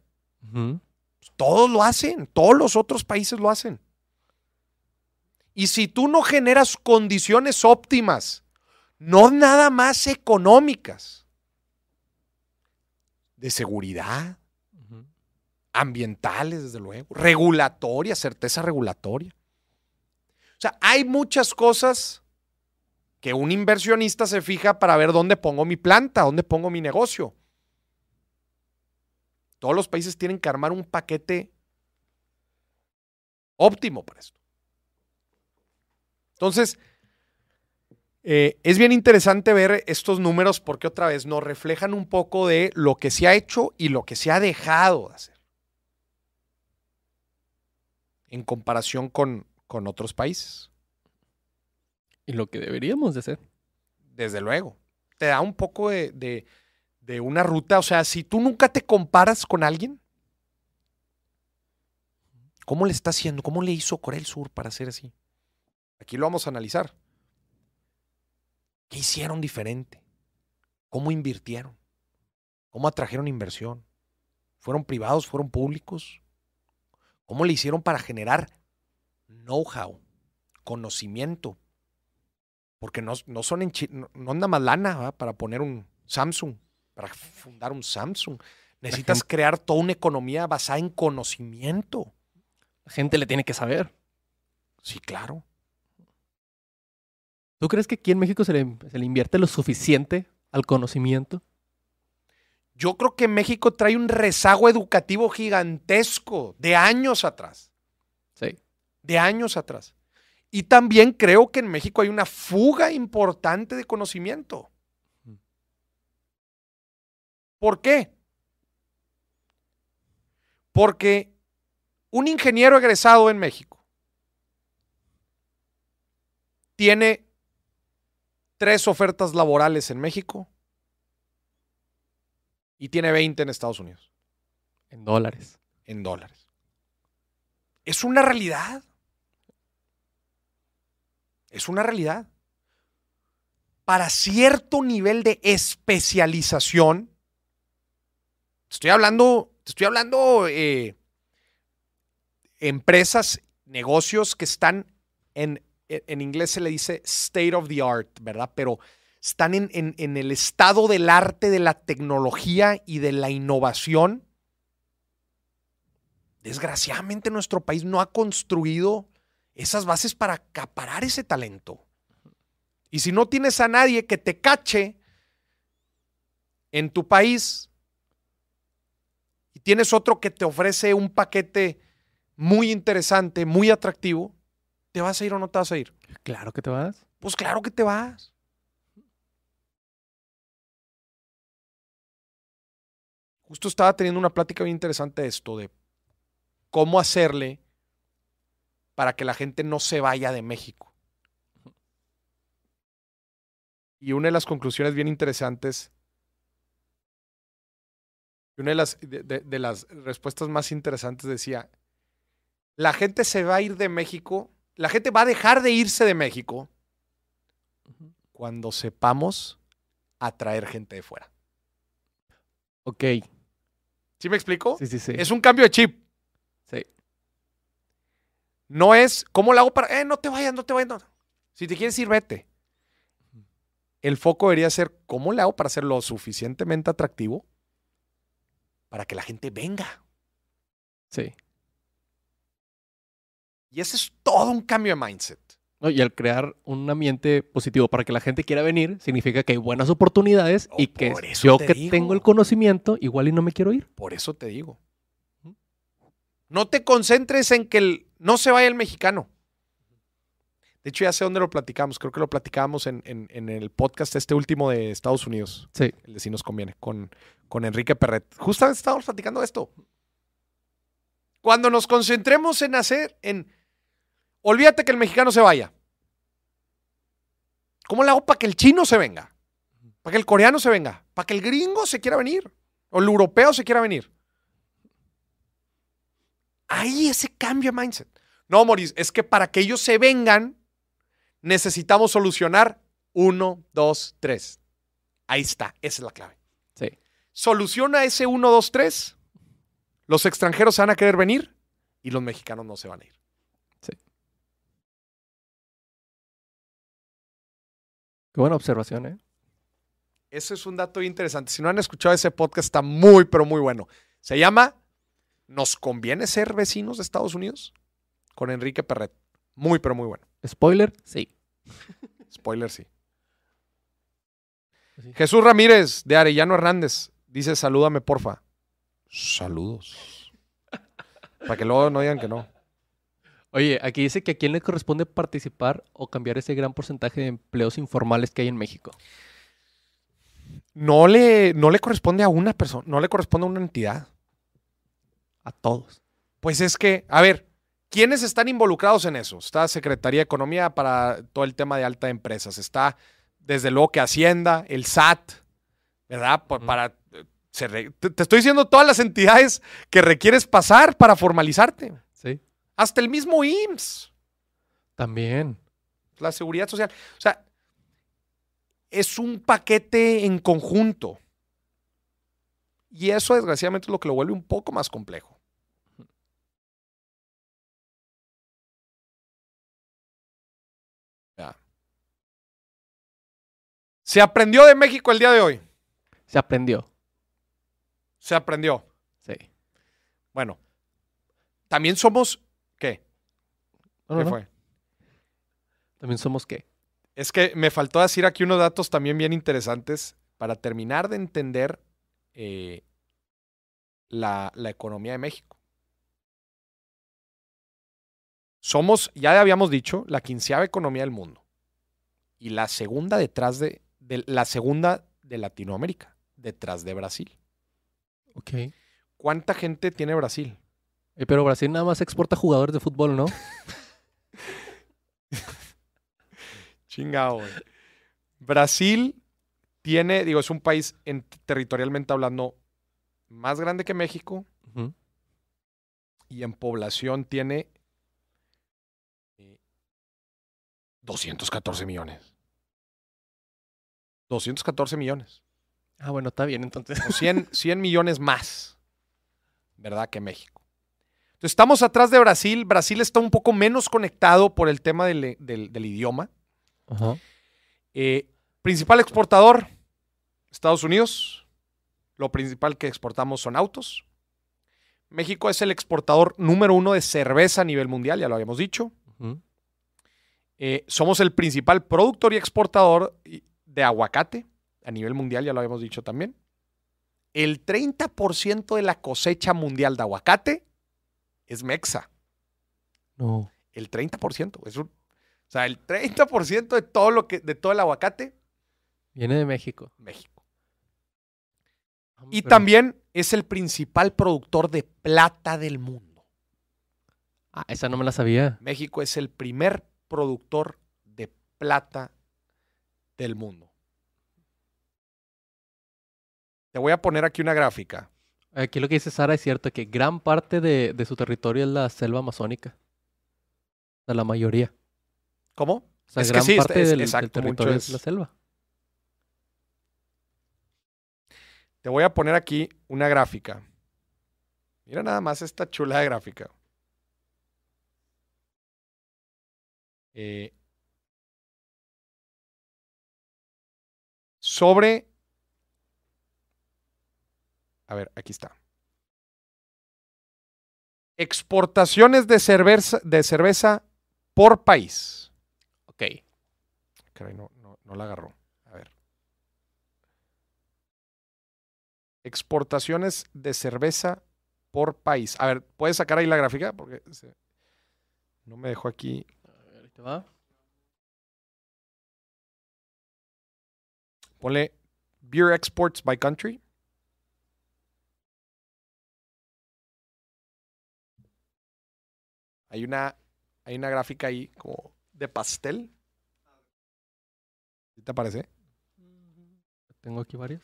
pues, todos lo hacen, todos los otros países lo hacen. Y si tú no generas condiciones óptimas, no nada más económicas, de seguridad, ambientales, desde luego, regulatoria, certeza regulatoria. O sea, hay muchas cosas que un inversionista se fija para ver dónde pongo mi planta, dónde pongo mi negocio. Todos los países tienen que armar un paquete óptimo para esto. Entonces, eh, es bien interesante ver estos números porque otra vez nos reflejan un poco de lo que se ha hecho y lo que se ha dejado de hacer en comparación con, con otros países. Y lo que deberíamos de hacer. Desde luego. Te da un poco de, de- de una ruta. O sea, si tú nunca te comparas con alguien, ¿cómo le está haciendo? ¿Cómo le hizo Corea del Sur para hacer así? Aquí lo vamos a analizar. ¿Qué hicieron diferente? ¿Cómo invirtieron? ¿Cómo atrajeron inversión? ¿Fueron privados? ¿Fueron públicos? ¿Cómo le hicieron para generar know-how, conocimiento? Porque no, no son en no, no anda más lana ¿va? para poner un Samsung, para fundar un Samsung. Necesitas gente- crear toda una economía basada en conocimiento. La gente le tiene que saber. Sí, claro. ¿Tú crees que aquí en México se le, se le invierte lo suficiente al conocimiento? Yo creo que México trae un rezago educativo gigantesco de años atrás. Sí. de años atrás. Y también creo que en México hay una fuga importante de conocimiento. ¿Por qué? Porque un ingeniero egresado en México tiene tres ofertas laborales en México y tiene 20 en Estados Unidos, En dólares. en dólares. Es una realidad. Es una realidad. Para cierto nivel de especialización, estoy hablando, estoy hablando eh, empresas, negocios que están en en inglés se le dice state of the art, ¿verdad? Pero están en, en- en el estado del arte, de la tecnología y de la innovación. Desgraciadamente nuestro país no ha construido esas bases para acaparar ese talento. Y si no tienes a nadie que te cache en tu país y tienes otro que te ofrece un paquete muy interesante, muy atractivo, ¿te vas a ir o no te vas a ir? Claro que te vas. Pues claro que te vas. Justo estaba teniendo una plática bien interesante de esto, de cómo hacerle para que la gente no se vaya de México. Y una de las conclusiones bien interesantes, y una de las, de, de- de las respuestas más interesantes decía, la gente se va a ir de México, la gente va a dejar de irse de México cuando sepamos atraer gente de fuera. Ok. ¿Sí me explico? Sí, sí, sí. Es un cambio de chip. No es, ¿cómo lo hago para.? Eh, no te vayas, no te vayas. no. Si te quieres ir, vete. El foco debería ser, ¿cómo le hago para ser lo suficientemente atractivo para que la gente venga? Sí. Y ese es todo un cambio de mindset. No, y al crear un ambiente positivo para que la gente quiera venir, significa que hay buenas oportunidades Oh, y que por eso yo te que digo. tengo el conocimiento, igual y no me quiero ir. Por eso te digo. No te concentres en que el- no se vaya el mexicano. De hecho, ya sé dónde lo platicamos. Creo que lo platicábamos en, en- en el podcast este último de Estados Unidos. Sí. El de Sí nos conviene, con, con Enrique Perret. Justamente estábamos platicando esto. Cuando nos concentremos en hacer, en... Olvídate que el mexicano se vaya. ¿Cómo le hago para que el chino se venga? Para que el coreano se venga. Para que el gringo se quiera venir. O el europeo se quiera venir. Ahí ese cambio de mindset. No, Maurice, es que para que ellos se vengan, necesitamos solucionar uno, dos, tres. Ahí está, esa es la clave. Sí. Soluciona ese uno, dos, tres. Los extranjeros se van a querer venir y los mexicanos no se van a ir. Sí. Qué buena observación, ¿eh? Ese es un dato interesante. Si no han escuchado ese podcast, está muy, pero muy bueno. Se llama ¿Nos conviene ser vecinos de Estados Unidos? Con Enrique Perret. Muy, pero muy bueno. Spoiler, sí. [LAUGHS] Spoiler, sí. Sí. Jesús Ramírez de Arellano Hernández dice: Salúdame, porfa. Saludos. Para que luego no digan que no. Oye, aquí dice que a quién le corresponde participar o cambiar ese gran porcentaje de empleos informales que hay en México. No le, no le corresponde a una persona, no le corresponde a una entidad. A todos. Pues es que, a ver, ¿quiénes están involucrados en eso? Está Secretaría de Economía para todo el tema de alta de empresas. Está, desde luego, que Hacienda, el SAT, ¿verdad? Para, se re- te, te estoy diciendo todas las entidades que requieres pasar para formalizarte. Sí. Hasta el mismo IMSS, También. la Seguridad Social. O sea, es un paquete en conjunto. Y eso, desgraciadamente, es lo que lo vuelve un poco más complejo. Se aprendió de México el día de hoy. Se aprendió. Se aprendió. Sí. Bueno, también somos. ¿Qué? No, no, ¿Qué no. fue? También somos qué. Es que me faltó decir aquí unos datos también bien interesantes para terminar de entender eh, la, la economía de México. Somos, ya habíamos dicho, la quinceava economía del mundo. Y la segunda detrás de, de- la segunda de Latinoamérica, detrás de Brasil. Ok. ¿Cuánta gente tiene Brasil? Eh, pero Brasil nada más exporta jugadores de fútbol, ¿no? [LAUGHS] Chingado, güey. Brasil tiene, digo, es un país en- territorialmente hablando más grande que México y en población tiene eh, 214 millones. 214 millones. Ah, bueno, está bien, entonces. O 100, 100 [LAUGHS] millones más, ¿verdad? Que México. Entonces, estamos atrás de Brasil. Brasil está un poco menos conectado por el tema del- del- del idioma. Ajá. Eh, principal exportador, Estados Unidos. Lo principal que exportamos son autos. México es el exportador número uno de cerveza a nivel mundial, ya lo habíamos dicho. Eh, somos el principal productor y exportador de aguacate a nivel mundial, ya lo habíamos dicho también. El 30% de la cosecha mundial de aguacate es mexa. No. El 30%. Es un- o sea, el 30% de todo, lo que, de todo el aguacate, Viene de México. México. Ah, Y pero- también es el principal productor de plata del mundo. Ah, esa no me la sabía. México es el primer productor de plata del mundo. Te voy a poner aquí una gráfica. Aquí lo que dice Sara es cierto, que gran parte de, de su territorio es la selva amazónica. O sea, la mayoría. ¿Cómo? O sea, Es que gran sí, parte es- del, exacto, territorio es- es la selva. Te voy a poner aquí una gráfica. Mira nada más esta chula de gráfica. Eh, sobre... A ver, aquí está. Exportaciones de cerveza, de cerveza por país. Ok. Caray, no, no, no la agarró. A ver. Exportaciones de cerveza por país. A ver, ¿puedes sacar ahí la gráfica? Porque se- no me dejó aquí. A ver, ahí te va. Ponle Beer Exports by Country. Hay una, hay una gráfica ahí como de pastel. ¿Sí te parece? Tengo aquí varias.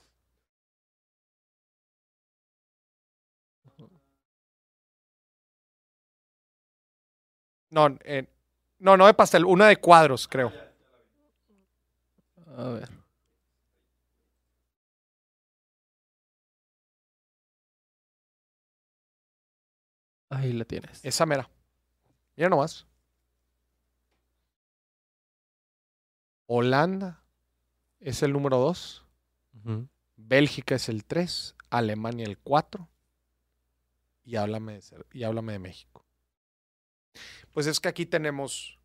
No, eh, no, no de pastel, una de cuadros, creo. A ver. Ahí la tienes. Esa mera. Mira nomás. Holanda es el número 2. Ujú. Bélgica es el 3. Alemania el 4. Y háblame de, y háblame de México. Pues es que aquí tenemos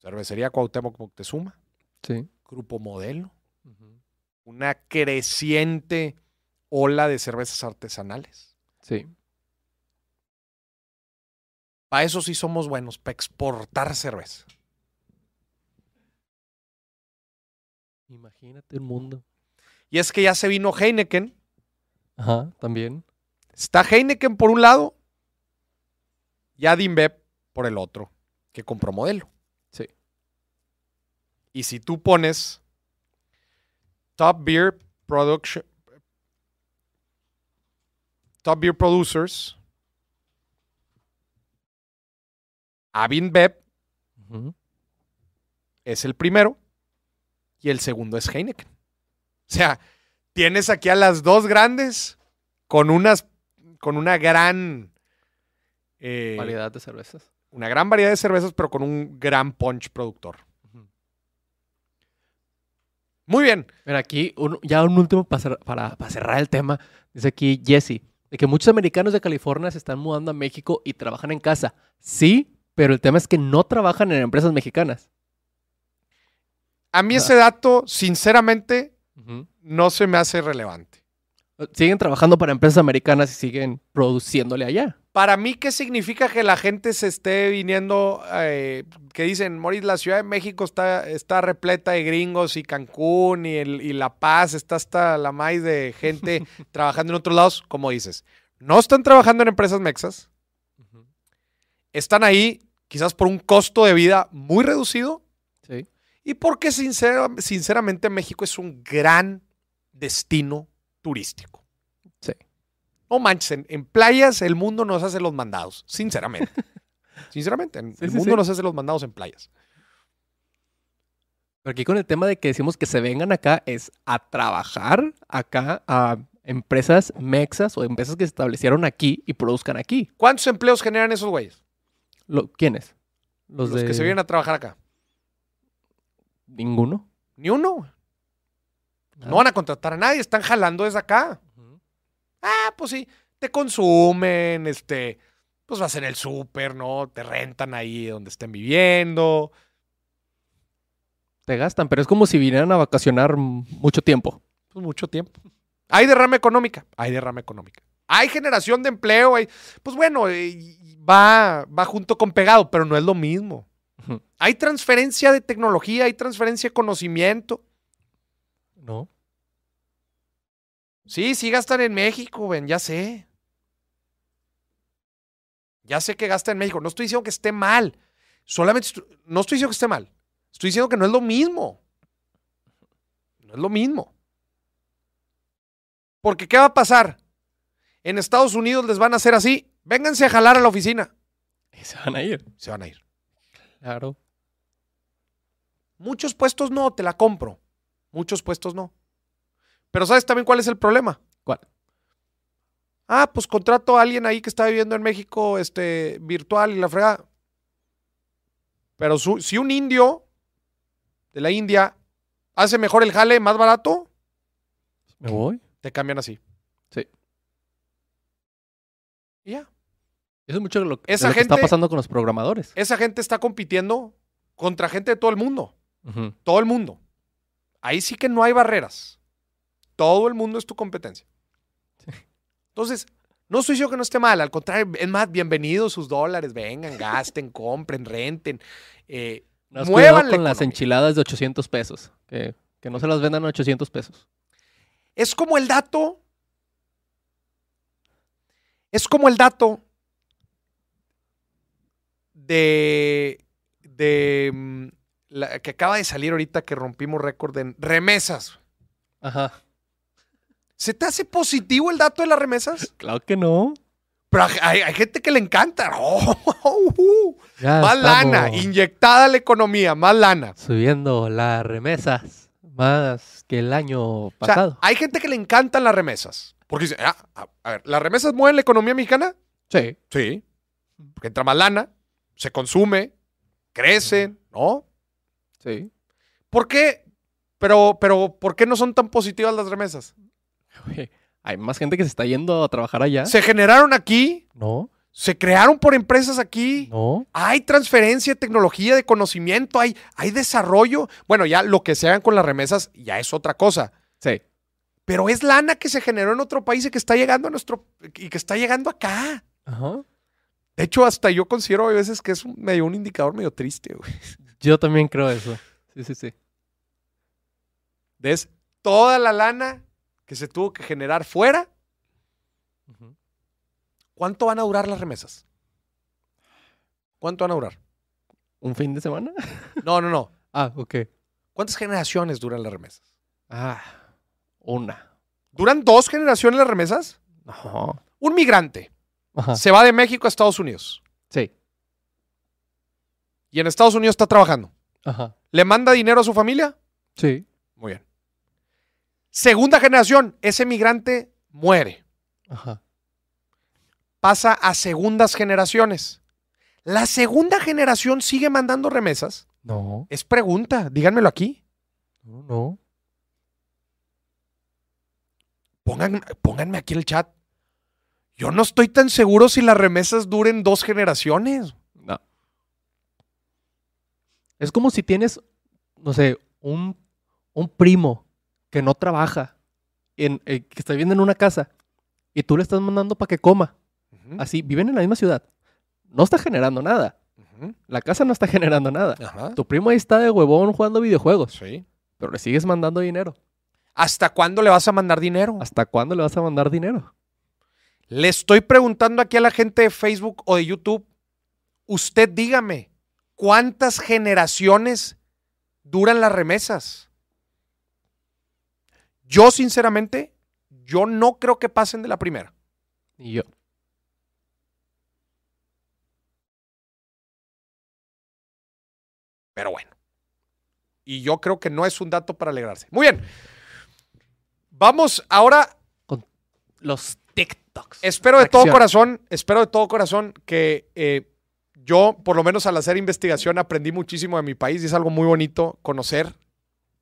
Cervecería Cuauhtémoc Moctezuma, Sí. Grupo Modelo, una creciente ola de cervezas artesanales. Sí. Para eso sí somos buenos, para exportar cerveza. Imagínate el mundo. Y es que ya se vino Heineken. Ajá, también. Está Heineken por un lado y Adinbev por el otro, que compró modelo. Sí. Y si tú pones Top Beer Production, Top Beer Producers, Adinbev Ujú. es el primero y el segundo es Heineken. O sea, tienes aquí a las dos grandes con unas con una gran eh, Variedad de cervezas. una gran variedad de cervezas, pero con un gran punch productor. Muy bien. Mira, aquí un- ya un último para, para, para cerrar el tema. Dice aquí Jesse, de que muchos americanos de California se están mudando a México y trabajan en casa. Sí, pero el tema es que no trabajan en empresas mexicanas. A mí ese dato, sinceramente, no se me hace relevante. Siguen trabajando para empresas americanas y siguen produciéndole allá. Para mí, ¿qué significa que la gente se esté viniendo? eh, que dicen, Moris, la Ciudad de México está, está repleta de gringos y Cancún y, el- y La Paz está hasta la maíz de gente [LAUGHS] trabajando en otros lados. Como dices, no están trabajando en empresas mexas, están ahí quizás por un costo de vida muy reducido Sí. y porque sincera- sinceramente México es un gran destino turístico. Sí. No manches, en, en playas el mundo nos hace los mandados, sinceramente. [LAUGHS] sinceramente, en- Sí, el sí, mundo nos hace los mandados en playas. Pero aquí con el tema de que decimos que se vengan acá es a trabajar acá a empresas mexas o empresas que se establecieron aquí y produzcan aquí. ¿Cuántos empleos generan esos güeyes? Lo- ¿Quiénes? Los, Los, de... que se vienen a trabajar acá. Ninguno. Ni uno. Ah. No van a contratar a nadie, están jalando desde acá. Ah, pues sí, te consumen, este, pues vas en el súper, ¿no? Te rentan ahí donde estén viviendo. Te gastan, pero es como si vinieran a vacacionar mucho tiempo. Pues mucho tiempo. Hay derrama económica, hay derrama económica. Hay generación de empleo, hay, pues bueno, y- va, va junto con pegado, pero no es lo mismo. Hay transferencia de tecnología, hay transferencia de conocimiento. ¿No? Sí, sí gastan en México, ven, ya sé. Ya sé que gastan en México. No estoy diciendo que esté mal. Solamente no estoy diciendo que esté mal. Estoy diciendo que no es lo mismo. No es lo mismo. Porque ¿qué va a pasar? En Estados Unidos les van a hacer así. Vénganse a jalar a la oficina. Y se van a ir. Se van a ir. Claro. Muchos puestos no, te la compro. Muchos puestos no. Pero ¿sabes también cuál es el problema? ¿Cuál? Ah, pues contrato a alguien ahí que está viviendo en México, este, virtual y la fregada. Pero su- si un indio de la India hace mejor el jale más barato, ¿Me voy? te cambian así. Sí. Y ya. Eso es mucho lo, Esa lo que está gente- pasando con los programadores. Esa gente está compitiendo contra gente de todo el mundo. Todo el mundo. Ahí sí que no hay barreras. Todo el mundo es tu competencia. Entonces, no estoy diciendo que no esté mal, al contrario, es más, bienvenidos sus dólares, vengan, gasten, [LAUGHS] compren, renten. eh, Más muevan con las enchiladas de 800 pesos. Que, que no se las vendan a 800 pesos. Es como el dato. Es como el dato de, de mm, la que acaba de salir ahorita que rompimos récord en remesas. Ajá. ¿Se te hace positivo el dato de las remesas? Claro que no. Pero hay, hay gente que le encanta. [LAUGHS] Oh, Ya más lana, estamos inyectada a la economía, más lana. Subiendo las remesas más que el año O sea, pasado. hay gente que le encantan las remesas. Porque dice, ah, a ver, ¿las remesas mueven la economía mexicana? sí. Sí. Porque entra más lana, se consume, crecen, ¿no? Sí. ¿Por qué? Pero, pero, ¿por qué no son tan positivas las remesas? Hay más gente que se está yendo a trabajar allá. Se generaron aquí, No, se crearon por empresas aquí. no. Hay transferencia de tecnología, de conocimiento, hay, hay desarrollo. Bueno, ya lo que se hagan con las remesas ya es otra cosa. Sí. Pero es lana que se generó en otro país y que está llegando a nuestro y que está llegando acá. Ajá. De hecho, hasta yo considero a veces que es un- medio un indicador medio triste, güey. Yo también creo eso. Sí, sí, sí. Es toda la lana que se tuvo que generar fuera. ¿Cuánto van a durar las remesas? ¿Cuánto van a durar? ¿Un fin de semana? No, no, no. [LAUGHS] Ah, ok. ¿Cuántas generaciones duran las remesas? Ah, una. ¿Duran dos generaciones las remesas? No. Un migrante Ajá. se va de México a Estados Unidos Sí. y en Estados Unidos está trabajando. Ajá. ¿Le manda dinero a su familia? Sí. Muy bien. Segunda generación, ese migrante muere. Ajá. Pasa a segundas generaciones. ¿La segunda generación sigue mandando remesas? No. Es pregunta, díganmelo aquí. No, no. Pongan, pónganme aquí en el chat. Yo no estoy tan seguro si las remesas duren dos generaciones. No. Es como si tienes, no sé, un, un primo que no trabaja, en, eh, que está viviendo en una casa, y tú le estás mandando para que coma. Así, viven en la misma ciudad. No está generando nada. La casa no está generando nada. Ajá. Tu primo ahí está de huevón jugando videojuegos, Sí. pero le sigues mandando dinero. ¿Hasta cuándo le vas a mandar dinero? ¿Hasta cuándo le vas a mandar dinero? Le estoy preguntando aquí a la gente de Facebook o de YouTube. Usted dígame, ¿cuántas generaciones duran las remesas? Yo, sinceramente, yo no creo que pasen de la primera. Y yo. Pero bueno. Y yo creo que no es un dato para alegrarse. Muy bien. Vamos ahora Los Espero de todo corazón, espero de todo corazón que eh, yo, por lo menos al hacer investigación, aprendí muchísimo de mi país y es algo muy bonito conocer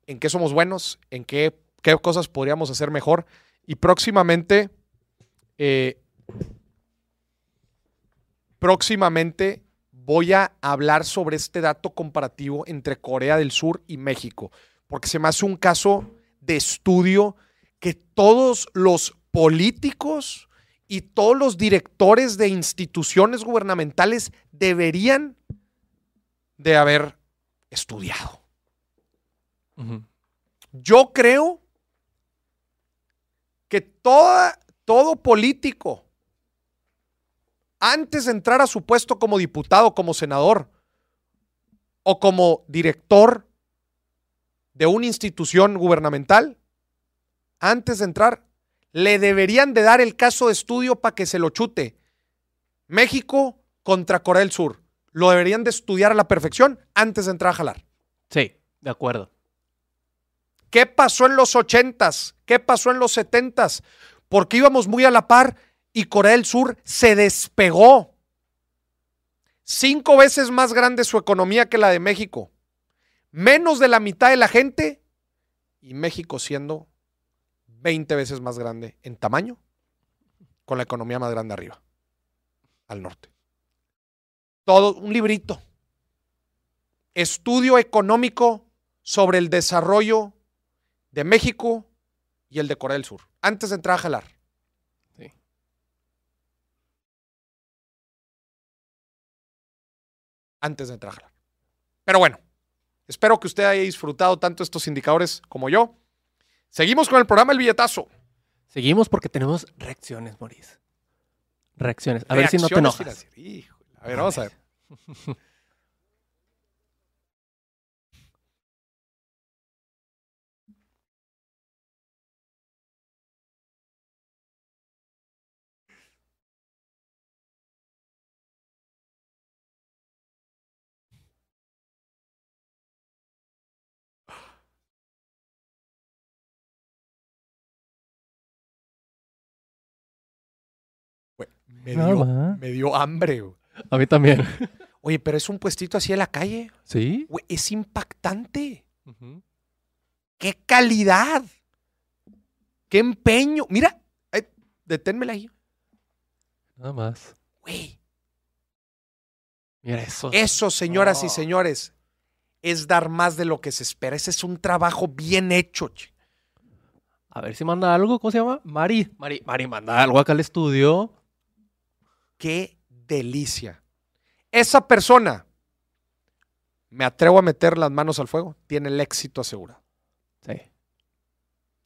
en qué somos buenos, en qué, qué cosas podríamos hacer mejor. Y próximamente, eh, próximamente voy a hablar sobre este dato comparativo entre Corea del Sur y México, porque se me hace un caso de estudio que todos los políticos y todos los directores de instituciones gubernamentales deberían de haber estudiado. Yo creo que toda, todo político, antes de entrar a su puesto como diputado, como senador o como director de una institución gubernamental, antes de entrar, le deberían de dar el caso de estudio para que se lo chute. México contra Corea del Sur. Lo deberían de estudiar a la perfección antes de entrar a jalar. Sí, de acuerdo. ¿Qué pasó en los 80s? ¿Qué pasó en los 70s? Porque íbamos muy a la par y Corea del Sur se despegó. Cinco veces más grande su economía que la de México. Menos de la mitad de la gente y México siendo 20 veces más grande en tamaño con la economía más grande arriba, al norte. Todo un librito. Estudio económico sobre el desarrollo de México y el de Corea del Sur, antes de entrar a jalar. Sí. Antes de entrar a jalar. Pero bueno, espero que usted haya disfrutado tanto estos indicadores como yo. Seguimos con el programa El Billetazo. Seguimos porque tenemos reacciones, Maurice. Reacciones. A ver si no te enojas. A ver, vamos a ver. Me dio, más. me dio hambre. güey. A mí también. Oye, pero es un puestito así en la calle. ¿Sí? Güey, es impactante. ¡Qué calidad! ¡Qué empeño! Mira, eh, deténmela ahí. Nada más. Güey, Mira eso. eso, señoras y Oh. señores, es dar más de lo que se espera. Ese es un trabajo bien hecho. che. A ver si manda algo. ¿Cómo se llama? Mari. Mari, Mari manda algo acá al estudio. ¡Qué delicia! Esa persona, me atrevo a meter las manos al fuego, tiene el éxito asegurado. Sí.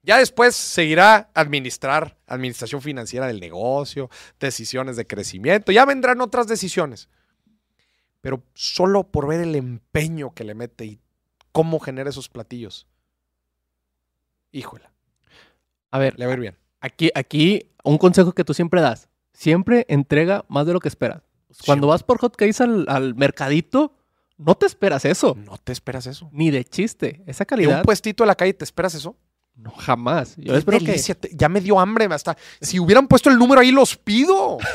Ya después seguirá administrar, administración financiera del negocio, decisiones de crecimiento, ya vendrán otras decisiones. Pero solo por ver el empeño que le mete y cómo genera esos platillos. Híjole, A ver, le va a ir bien. aquí, aquí un consejo que tú siempre das. Siempre entrega más de lo que esperas. Cuando vas por hotcakes al, al mercadito, no te esperas eso. No te esperas eso. Ni de chiste. Esa calidad. un puestito de la calle te esperas eso. No, jamás. Yo espero que. delicia, te- Ya me dio hambre. Hasta si hubieran puesto el número ahí, los pido. [LAUGHS]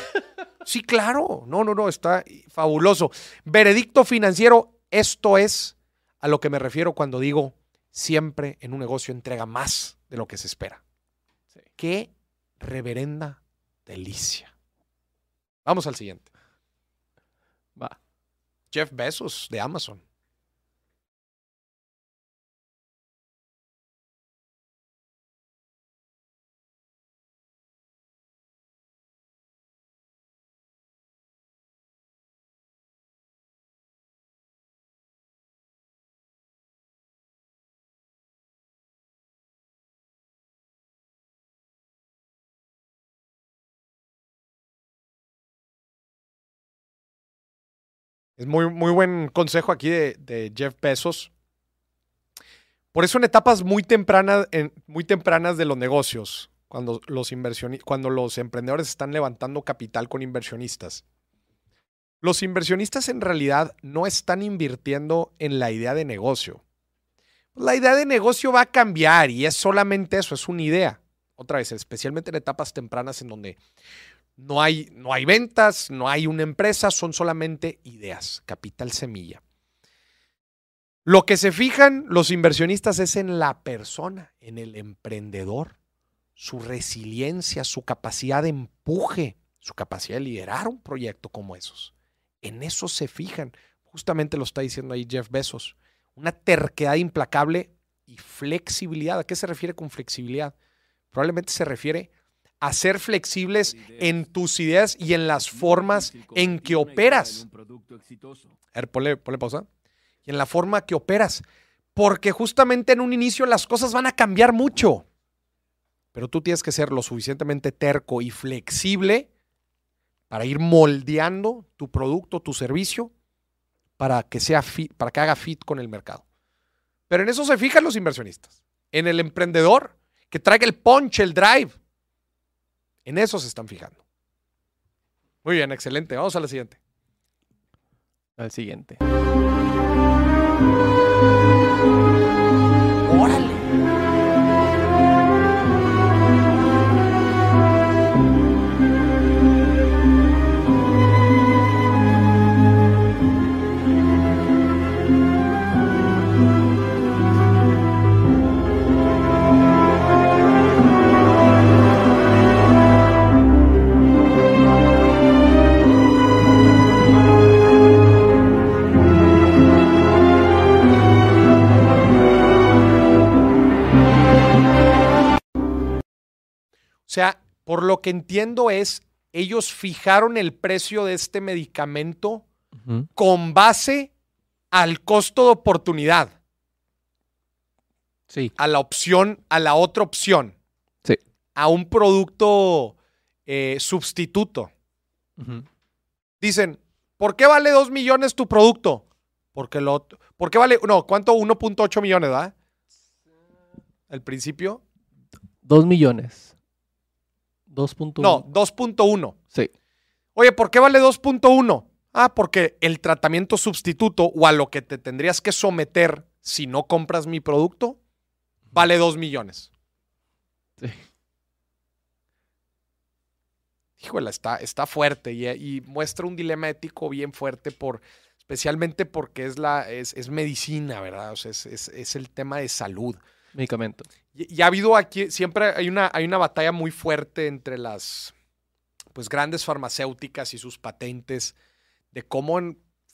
Sí, claro. No, no, no. Está fabuloso. Veredicto financiero. Esto es a lo que me refiero cuando digo siempre en un negocio entrega más de lo que se espera. Sí. Qué reverenda delicia. Vamos al siguiente. Va. Jeff Bezos de Amazon. Es muy, muy buen consejo aquí de, Jeff Bezos. Por eso en etapas muy tempranas, muy tempranas de los negocios, cuando los, cuando los emprendedores están levantando capital con inversionistas, los inversionistas en realidad no están invirtiendo en la idea de negocio. La idea de negocio va a cambiar y es solamente eso, es una idea. Otra vez, especialmente en etapas tempranas en donde no hay, no hay ventas, no hay una empresa, son solamente ideas, capital semilla. Lo que se fijan los inversionistas es en la persona, en el emprendedor, su resiliencia, su capacidad de empuje, su capacidad de liderar un proyecto como esos. En eso se fijan. Justamente lo está diciendo ahí Jeff Bezos. Una terquedad implacable y flexibilidad. ¿A qué se refiere con flexibilidad? Probablemente se refiere a ser flexibles en tus ideas y en las formas en que operas. A ver, ponle, pausa. Y en la forma que operas. Porque justamente en un inicio las cosas van a cambiar mucho. Pero tú tienes que ser lo suficientemente terco y flexible para ir moldeando tu producto, tu servicio, para que, sea fit, para que haga fit con el mercado. Pero en eso se fijan los inversionistas. En el emprendedor que traiga el punch, el drive. En eso se están fijando. Muy bien, excelente. Vamos a la siguiente. Al siguiente. Sea, por lo que entiendo es, ellos fijaron el precio de este medicamento con base al costo de oportunidad, Sí. a la opción, a la otra opción, Sí. a un producto eh, sustituto. Dicen, ¿Por qué vale 2 millones tu producto? Porque lo, ¿Por qué vale? No, ¿cuánto? 1.8 millones, ¿verdad? Al principio. 2 millones. 2.1. No, 2.1. Sí. Oye, ¿por qué vale 2.1? Ah, porque el tratamiento sustituto o a lo que te tendrías que someter si no compras mi producto vale 2 millones. Sí. Híjole, está, está fuerte y, y muestra un dilema ético bien fuerte por, especialmente porque es, la, es, es medicina, ¿verdad? O sea, es, es, es el tema de salud. Medicamento. Y, ha habido aquí, siempre hay una, hay una batalla muy fuerte entre las pues, grandes farmacéuticas y sus patentes de cómo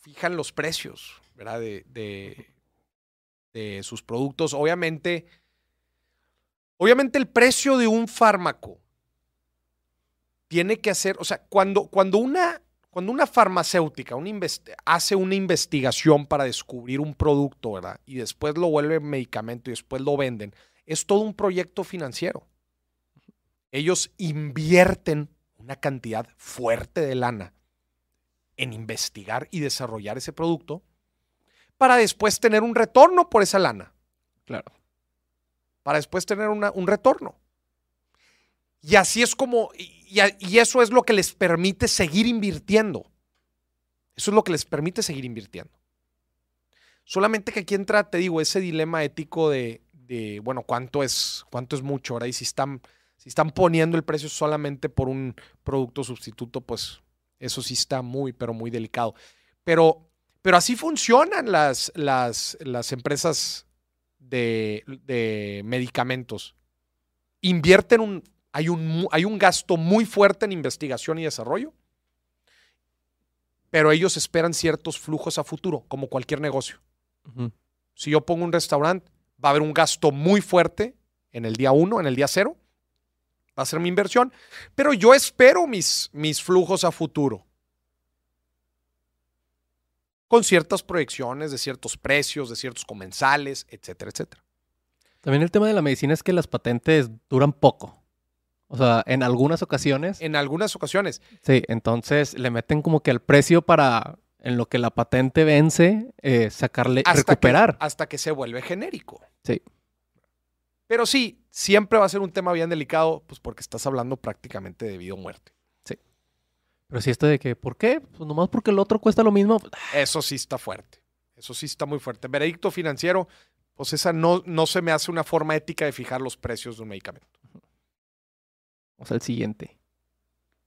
fijan los precios, ¿verdad? De, de- de sus productos. Obviamente, obviamente el precio de un fármaco tiene que hacer, o sea, cuando, cuando, una, cuando una farmacéutica una hace una investigación para descubrir un producto, ¿verdad? Y después lo vuelve medicamento y después lo venden, es todo un proyecto financiero. Ellos invierten una cantidad fuerte de lana en investigar y desarrollar ese producto para después tener un retorno por esa lana, Claro. para después tener una- un retorno. Y así es como, y, y- eso es lo que les permite seguir invirtiendo. Eso es lo que les permite seguir invirtiendo. Solamente que aquí entra, te digo, ese dilema ético de, de, bueno, cuánto es, cuánto es mucho, ¿verdad? Y si están, si están poniendo el precio solamente por un producto sustituto, pues eso sí está muy, pero muy delicado. Pero, pero así funcionan las, las, las empresas de, de medicamentos. Invierten un, hay un, hay un gasto muy fuerte en investigación y desarrollo, pero ellos esperan ciertos flujos a futuro, como cualquier negocio. Si yo pongo un restaurante, va a haber un gasto muy fuerte en el día uno, en el día cero. Va a ser mi inversión, pero yo espero mis, mis flujos a futuro. Con ciertas proyecciones de ciertos precios, de ciertos comensales, etcétera, etcétera. También el tema de la medicina es que las patentes duran poco. O sea, en algunas ocasiones. En algunas ocasiones, Sí, entonces le meten como que el precio para, en lo que la patente vence, eh, sacarle, hasta recuperar. Que, hasta que se vuelve genérico. Sí. Pero sí, siempre va a ser un tema bien delicado, pues porque estás hablando prácticamente de vida o muerte. Pero si esto de que, ¿por qué? Pues nomás porque el otro cuesta lo mismo. Eso sí está fuerte. Eso sí está muy fuerte. Veredicto financiero, pues esa no, no se me hace una forma ética de fijar los precios de un medicamento. Vamos al siguiente.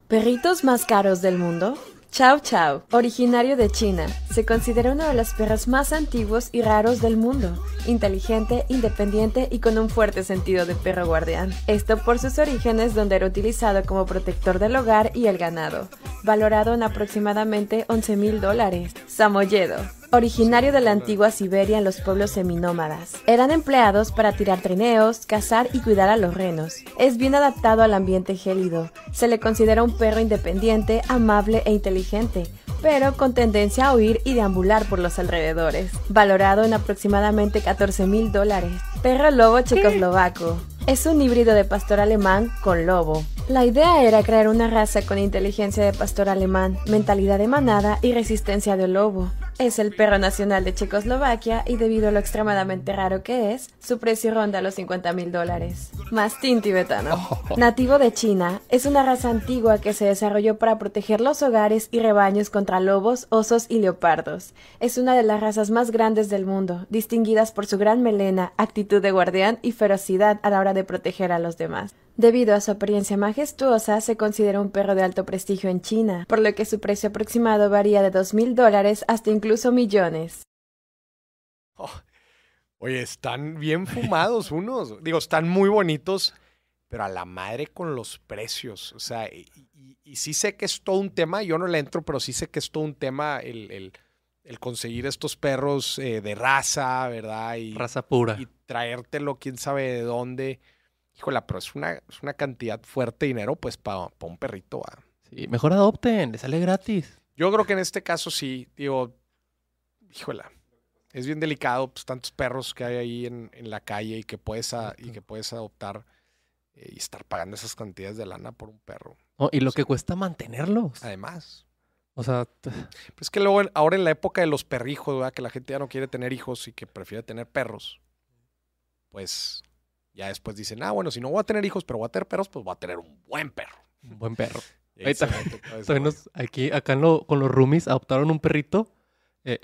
¿Perritos más caros del mundo? Chow Chow, originario de China, se considera uno de los perros más antiguos y raros del mundo. Inteligente, independiente y con un fuerte sentido de perro guardián. Esto por sus orígenes donde era utilizado como protector del hogar y el ganado. Valorado en aproximadamente 11 mil dólares. Samoyedo, originario de la antigua Siberia en los pueblos seminómadas. Eran empleados para tirar trineos, cazar y cuidar a los renos. Es bien adaptado al ambiente gélido. Se le considera un perro independiente, amable e inteligente, pero con tendencia a huir y deambular por los alrededores. Valorado en aproximadamente 14 mil dólares. Perro lobo checoslovaco. Es un híbrido de pastor alemán con lobo. La idea era crear una raza con inteligencia de pastor alemán, mentalidad de manada y resistencia de lobo. Es el perro nacional de Checoslovaquia y debido a lo extremadamente raro que es, su precio ronda los 50 mil dólares. Mastín tibetano. Nativo de China, es una raza antigua que se desarrolló para proteger los hogares y rebaños contra lobos, osos y leopardos. Es una de las razas más grandes del mundo, distinguidas por su gran melena, actitud de guardián y ferocidad a la hora de proteger a los demás. Debido a su apariencia majestuosa, se considera un perro de alto prestigio en China, por lo que su precio aproximado varía de dos mil dólares hasta incluso millones. Oh, oye, están bien fumados [LAUGHS] unos. Digo, están muy bonitos, pero a la madre con los precios. O sea, y, y- y sí sé que es todo un tema. Yo no le entro, pero sí sé que es todo un tema el, el- el conseguir estos perros eh, de raza, ¿verdad? Y, Raza pura. y traértelo quién sabe de dónde. Híjola, pero es una, es una cantidad fuerte de dinero, pues, para un perrito. ¿va? Sí, mejor adopten, le sale gratis. Yo creo que en este caso sí, digo, híjola, es bien delicado, pues tantos perros que hay ahí en, en la calle y que puedes, a- y que puedes adoptar eh, y estar pagando esas cantidades de lana por un perro. No, y lo que cuesta mantenerlos. Además, O sea, Pues que luego, ahora en la época de los perrijos, ¿verdad? Que la gente ya no quiere tener hijos y que prefiere tener perros. Pues ya después dicen, ah, bueno, si no voy a tener hijos, pero voy a tener perros, pues voy a tener un buen perro. un buen perro. Ahí [LAUGHS] aquí, acá en lo- con los roomies adoptaron un perrito eh,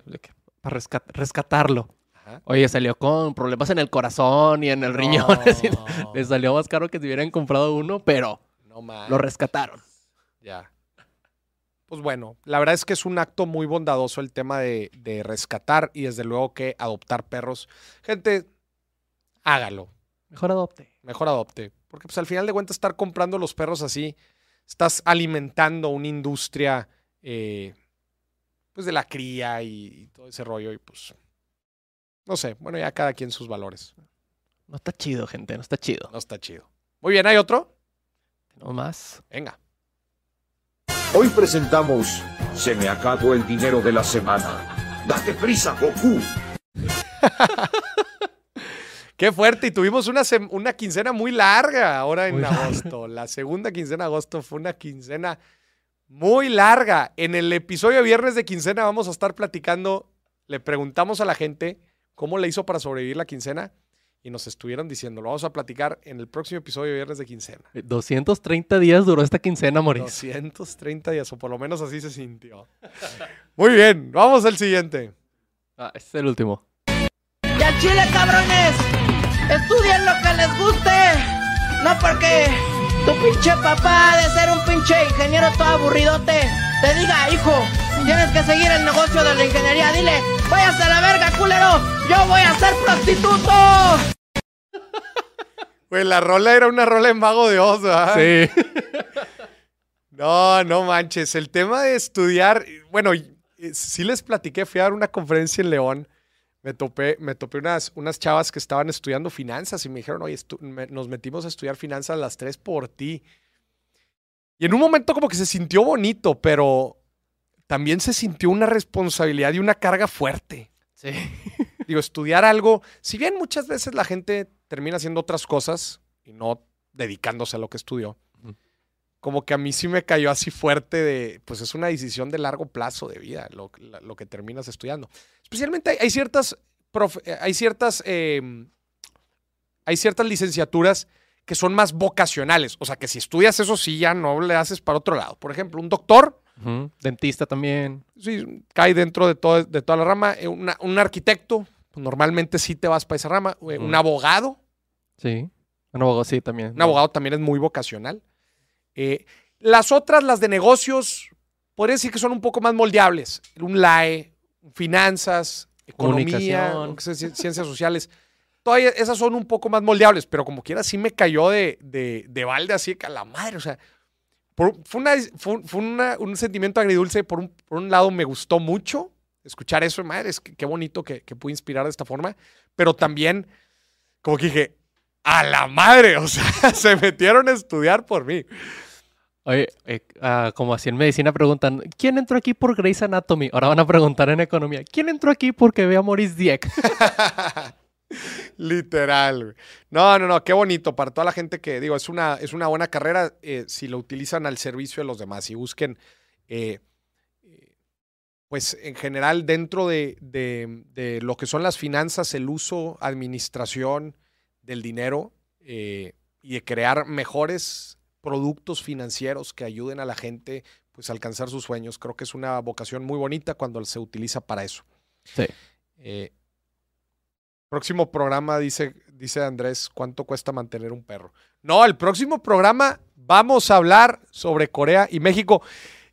para rescat- rescatarlo. Ajá. Oye, salió con problemas en el corazón y en el riñón. [LAUGHS] No. Le salió más caro que si hubieran comprado uno, pero No lo rescataron. Ya. Pues bueno, la verdad es que es un acto muy bondadoso el tema de, de rescatar y desde luego que adoptar perros. Gente, hágalo. Mejor adopte. Mejor adopte. Porque pues al final de cuentas estar comprando los perros así, estás alimentando una industria eh, pues de la cría y, y todo ese rollo y pues no sé, bueno ya cada quien sus valores. No está chido, gente, no está chido. No está chido. Muy bien, ¿hay otro? No más. Venga. Hoy presentamos Se me acabó el dinero de la semana. Date prisa, Goku. [LAUGHS] Qué fuerte, y tuvimos una, una quincena muy larga ahora en Muy larga. agosto. La segunda quincena de agosto fue una quincena muy larga. En el episodio de viernes de quincena vamos a estar platicando, le preguntamos a la gente cómo le hizo para sobrevivir la quincena y nos estuvieron diciendo, lo vamos a platicar en el próximo episodio de viernes de quincena. Eh, 230 días duró esta quincena, Moris. 230 días, o por lo menos así se sintió. Muy bien, vamos al siguiente. Ah, este es el último. Y al chile, cabrones, estudien lo que les guste. No porque tu pinche papá de ser un pinche ingeniero todo aburridote te diga, hijo, tienes que seguir el negocio de la ingeniería. Dile, váyase a la verga, culero, yo voy a ser prostituto. [LAUGHS] Pues la rola era una rola en Mago de Oz, ¿verdad? Sí. [LAUGHS] No, no manches. El tema de estudiar, bueno, eh, sí les platiqué, fui a dar una conferencia en León. Me topé, me topé unas, unas chavas que estaban estudiando finanzas y me dijeron, oye, me- nos metimos a estudiar finanzas las tres por ti. Y en un momento como que se sintió bonito, pero también se sintió una responsabilidad y una carga fuerte. Sí. [LAUGHS] Digo, estudiar algo, si bien muchas veces la gente termina haciendo otras cosas y no dedicándose a lo que estudió, como que a mí sí me cayó así fuerte de, pues es una decisión de largo plazo de vida lo, lo que terminas estudiando. Especialmente hay, hay ciertas, profe- hay ciertas, eh, hay ciertas licenciaturas que son más vocacionales. O sea, que si estudias eso sí ya no le haces para otro lado. Por ejemplo, un doctor. Dentista también. sí, cae dentro de, todo, de toda la rama. Eh, una- un arquitecto, pues, normalmente sí te vas para esa rama. Eh, Un abogado, Sí. Un abogado, sí, también. un abogado también es muy vocacional. Eh, las otras, las de negocios, podría decir que son un poco más moldeables. Un LAE, finanzas, economía, ciencias sociales. Todavía esas son un poco más moldeables, pero como quiera sí me cayó de, de, de balde así que a la madre. O sea, por- fue, una, fue, fue una- un sentimiento agridulce. Por un, por un lado me gustó mucho escuchar eso, madre, es que qué bonito que, que pude inspirar de esta forma, pero también como que dije, a la madre, [LAUGHS] o sea, se metieron a estudiar por mí. Oye, eh, ah, como así en medicina preguntan, ¿quién entró aquí por Grey's Anatomy? Ahora van a preguntar en economía, ¿quién entró aquí porque ve a Maurice Dieck? [LAUGHS] Literal. No, no, no, qué bonito para toda la gente que, digo, es una, es una buena carrera eh, si lo utilizan al servicio de los demás y busquen, eh, eh, pues en general dentro de, de- de lo que son las finanzas, el uso, administración del dinero y de crear mejores productos financieros que ayuden a la gente pues a alcanzar sus sueños. Creo que es una vocación muy bonita cuando se utiliza para eso. Sí. Eh, próximo programa, dice, dice Andrés, ¿cuánto cuesta mantener un perro? No, el próximo programa vamos a hablar sobre Corea y México.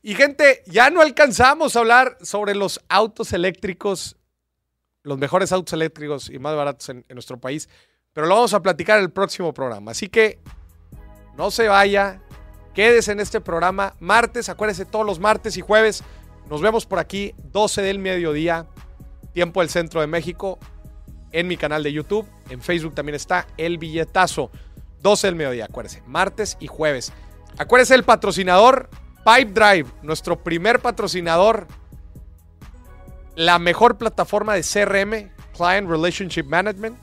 Y gente, ya no alcanzamos a hablar sobre los autos eléctricos, los mejores autos eléctricos y más baratos en, en nuestro país, pero lo vamos a platicar en el próximo programa. Así que no se vaya, quédese en este programa. Martes, acuérdese, todos los martes y jueves nos vemos por aquí, 12 del mediodía, tiempo del centro de México, en mi canal de YouTube. En Facebook también está El Billetazo, 12 del mediodía, acuérdese, martes y jueves. Acuérdese el patrocinador Pipe Drive, nuestro primer patrocinador, la mejor plataforma de CRM, Client Relationship Management,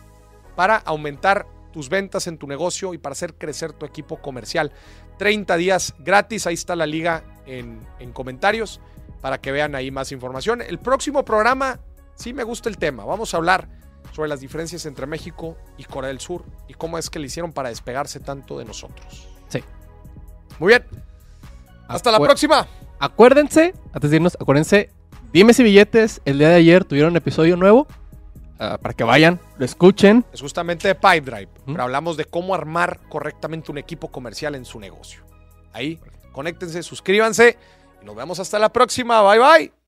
para aumentar tus ventas en tu negocio y para hacer crecer tu equipo comercial. 30 días gratis, ahí está la liga en, en comentarios. para que vean ahí más información. El próximo programa, sí me gusta el tema. Vamos a hablar sobre las diferencias entre México y Corea del Sur y cómo es que le hicieron para despegarse tanto de nosotros. Sí. Muy bien. Hasta la próxima. Acuérdense, antes de irnos, acuérdense, dime si billetes el día de ayer tuvieron episodio nuevo. Ah, para que vayan, lo escuchen. Es justamente de Pipe Drive, ¿Mm? pero hablamos de cómo armar correctamente un equipo comercial en su negocio. Ahí, conéctense, suscríbanse y nos vemos hasta la próxima. Bye bye.